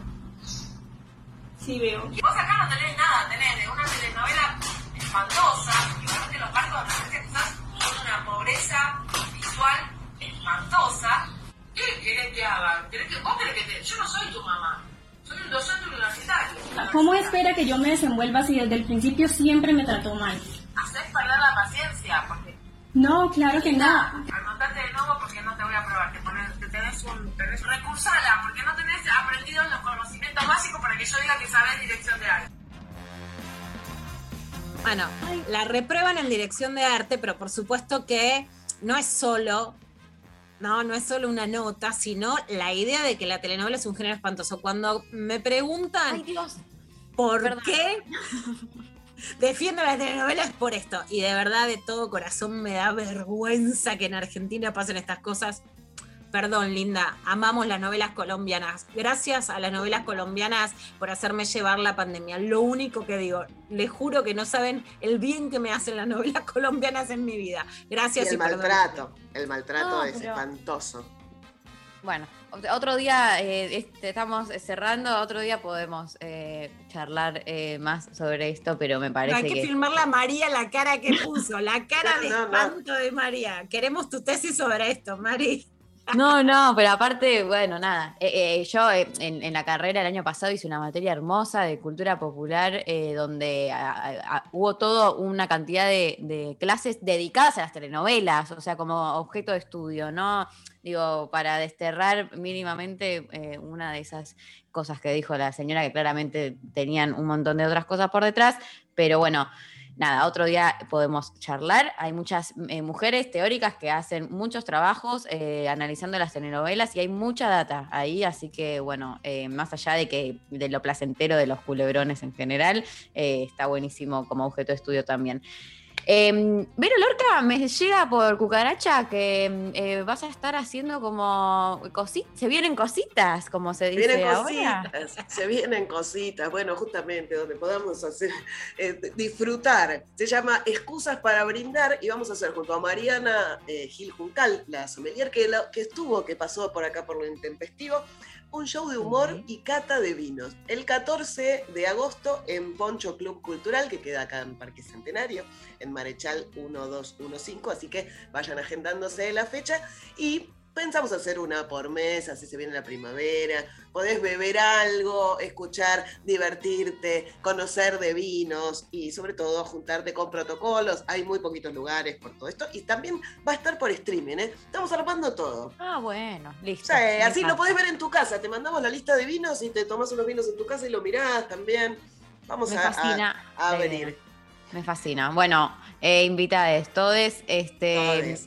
Sí, veo. Y vos acá no tenés nada, tenés de una telenovela espantosa, y realmente los marcos de referencia quizás son una pobreza visual espantosa. ¿Qué querés que haga? ¿Querés que, vos querés que te... Yo no soy tu mamá, soy un docente universitario. ¿Cómo espera que yo me desenvuelva si desde el principio siempre me trató mal? Haces perder la paciencia, porque No, claro que no. Anotate de nuevo porque no te voy a probar. Te, pones, te tenés un. Tenés, recursala porque no tenés aprendido los conocimientos básicos para que yo diga que sabes dirección de arte. Bueno, la reprueban en dirección de arte, pero por supuesto que no es solo, no, no es solo una nota, sino la idea de que la telenovela es un género espantoso. Cuando me preguntan por qué defiendo las telenovelas por esto. Y de verdad, de todo corazón, me da vergüenza que en Argentina pasen estas cosas. Perdón, Linda, amamos las novelas colombianas. Gracias a las novelas colombianas por hacerme llevar la pandemia. Lo único que digo, les juro que no saben el bien que me hacen las novelas colombianas en mi vida. Gracias Y el y perdón. maltrato. El maltrato No, es pero- espantoso. Bueno, ot- otro día eh, este, estamos cerrando, otro día podemos eh, charlar eh, más sobre esto, pero me No, parece hay que, que... filmarle a María la cara que puso, la cara de No, no. espanto de María. Queremos tu tesis sobre esto, Mari. No, no, pero aparte, bueno, nada. Eh, eh, yo eh, en, en la carrera el año pasado hice una materia hermosa de cultura popular eh, donde a- hubo toda una cantidad de, de clases dedicadas a las telenovelas, o sea, como objeto de estudio, ¿no? Digo, para desterrar mínimamente eh, una de esas cosas que dijo la señora, que claramente tenían un montón de otras cosas por detrás, pero bueno. Nada, otro día podemos charlar. Hay muchas eh, mujeres teóricas que hacen muchos trabajos eh, analizando las telenovelas y hay mucha data ahí, así que bueno, eh, más allá de que de lo placentero de los culebrones en general, eh, está buenísimo como objeto de estudio también. Eh, Vero Lorca me llega por cucaracha que eh, vas a estar haciendo como cositas, se vienen cositas, como se dice Vienen ahora. cositas, se vienen cositas, bueno, justamente donde podamos hacer, eh, disfrutar. Se llama Excusas para Brindar y vamos a hacer junto a Mariana eh, Gil Juncal, la sommelier que, la- que estuvo, que pasó por acá por lo intempestivo, un show de humor y cata de vinos. El 14 de agosto en Poncho Club Cultural, que queda acá en Parque Centenario, en Marechal 1215, así que vayan agendándose la fecha y pensamos hacer una por mes, así se viene la primavera, podés beber algo, escuchar, divertirte, conocer de vinos y sobre todo juntarte con protocolos, hay muy poquitos lugares por todo esto y también va a estar por streaming, ¿eh? estamos armando todo. Ah, bueno, listo. Sí, así lo podés ver en tu casa, te mandamos la lista de vinos y te tomás unos vinos en tu casa y lo mirás también. Vamos Me a, a- fascina a la venir. Me fascina. Bueno, eh, invitades, todes, este.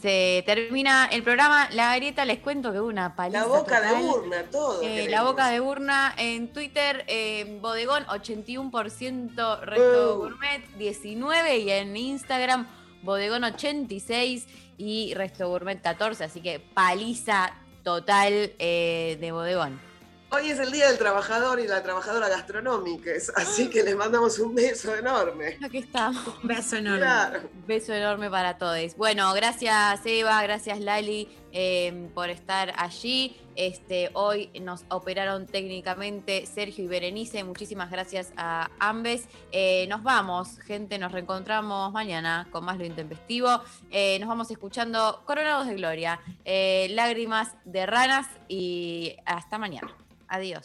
Se termina el programa. La grieta, les cuento que hubo una paliza. La boca de total. urna, todo. Eh, la boca de urna en Twitter, eh, Bodegón 81%, Resto Uh. Gourmet 19% y en Instagram Bodegón 86% y Resto Gourmet 14%. Así que paliza total eh, de Bodegón. Hoy es el Día del Trabajador y la Trabajadora Gastronómica, así que les mandamos un beso enorme. Aquí estamos. Un beso enorme. Claro. Beso enorme para todos. Bueno, gracias Eva, gracias Lali eh, por estar allí. Este, hoy nos operaron técnicamente Sergio y Berenice. Muchísimas gracias a ambes. Eh, nos vamos, gente, nos reencontramos mañana con más lo intempestivo. Eh, nos vamos escuchando Coronados de Gloria, eh, Lágrimas de Ranas y hasta mañana. Adiós.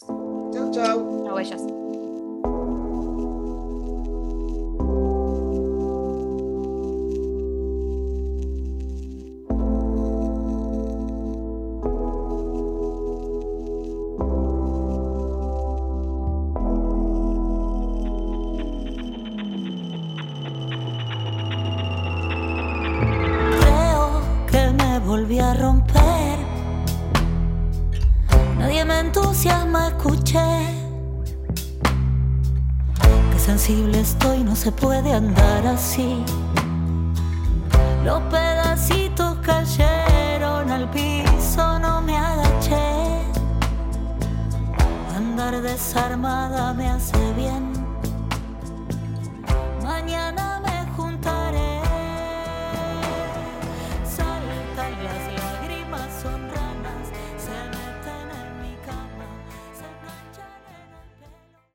Chau, chau. Chau, ellas. volví a romper entusiasma escuché que sensible estoy, no se puede andar así. Los pedacitos cayeron al piso, no me agaché. Andar desarmada me hace bien. Mañana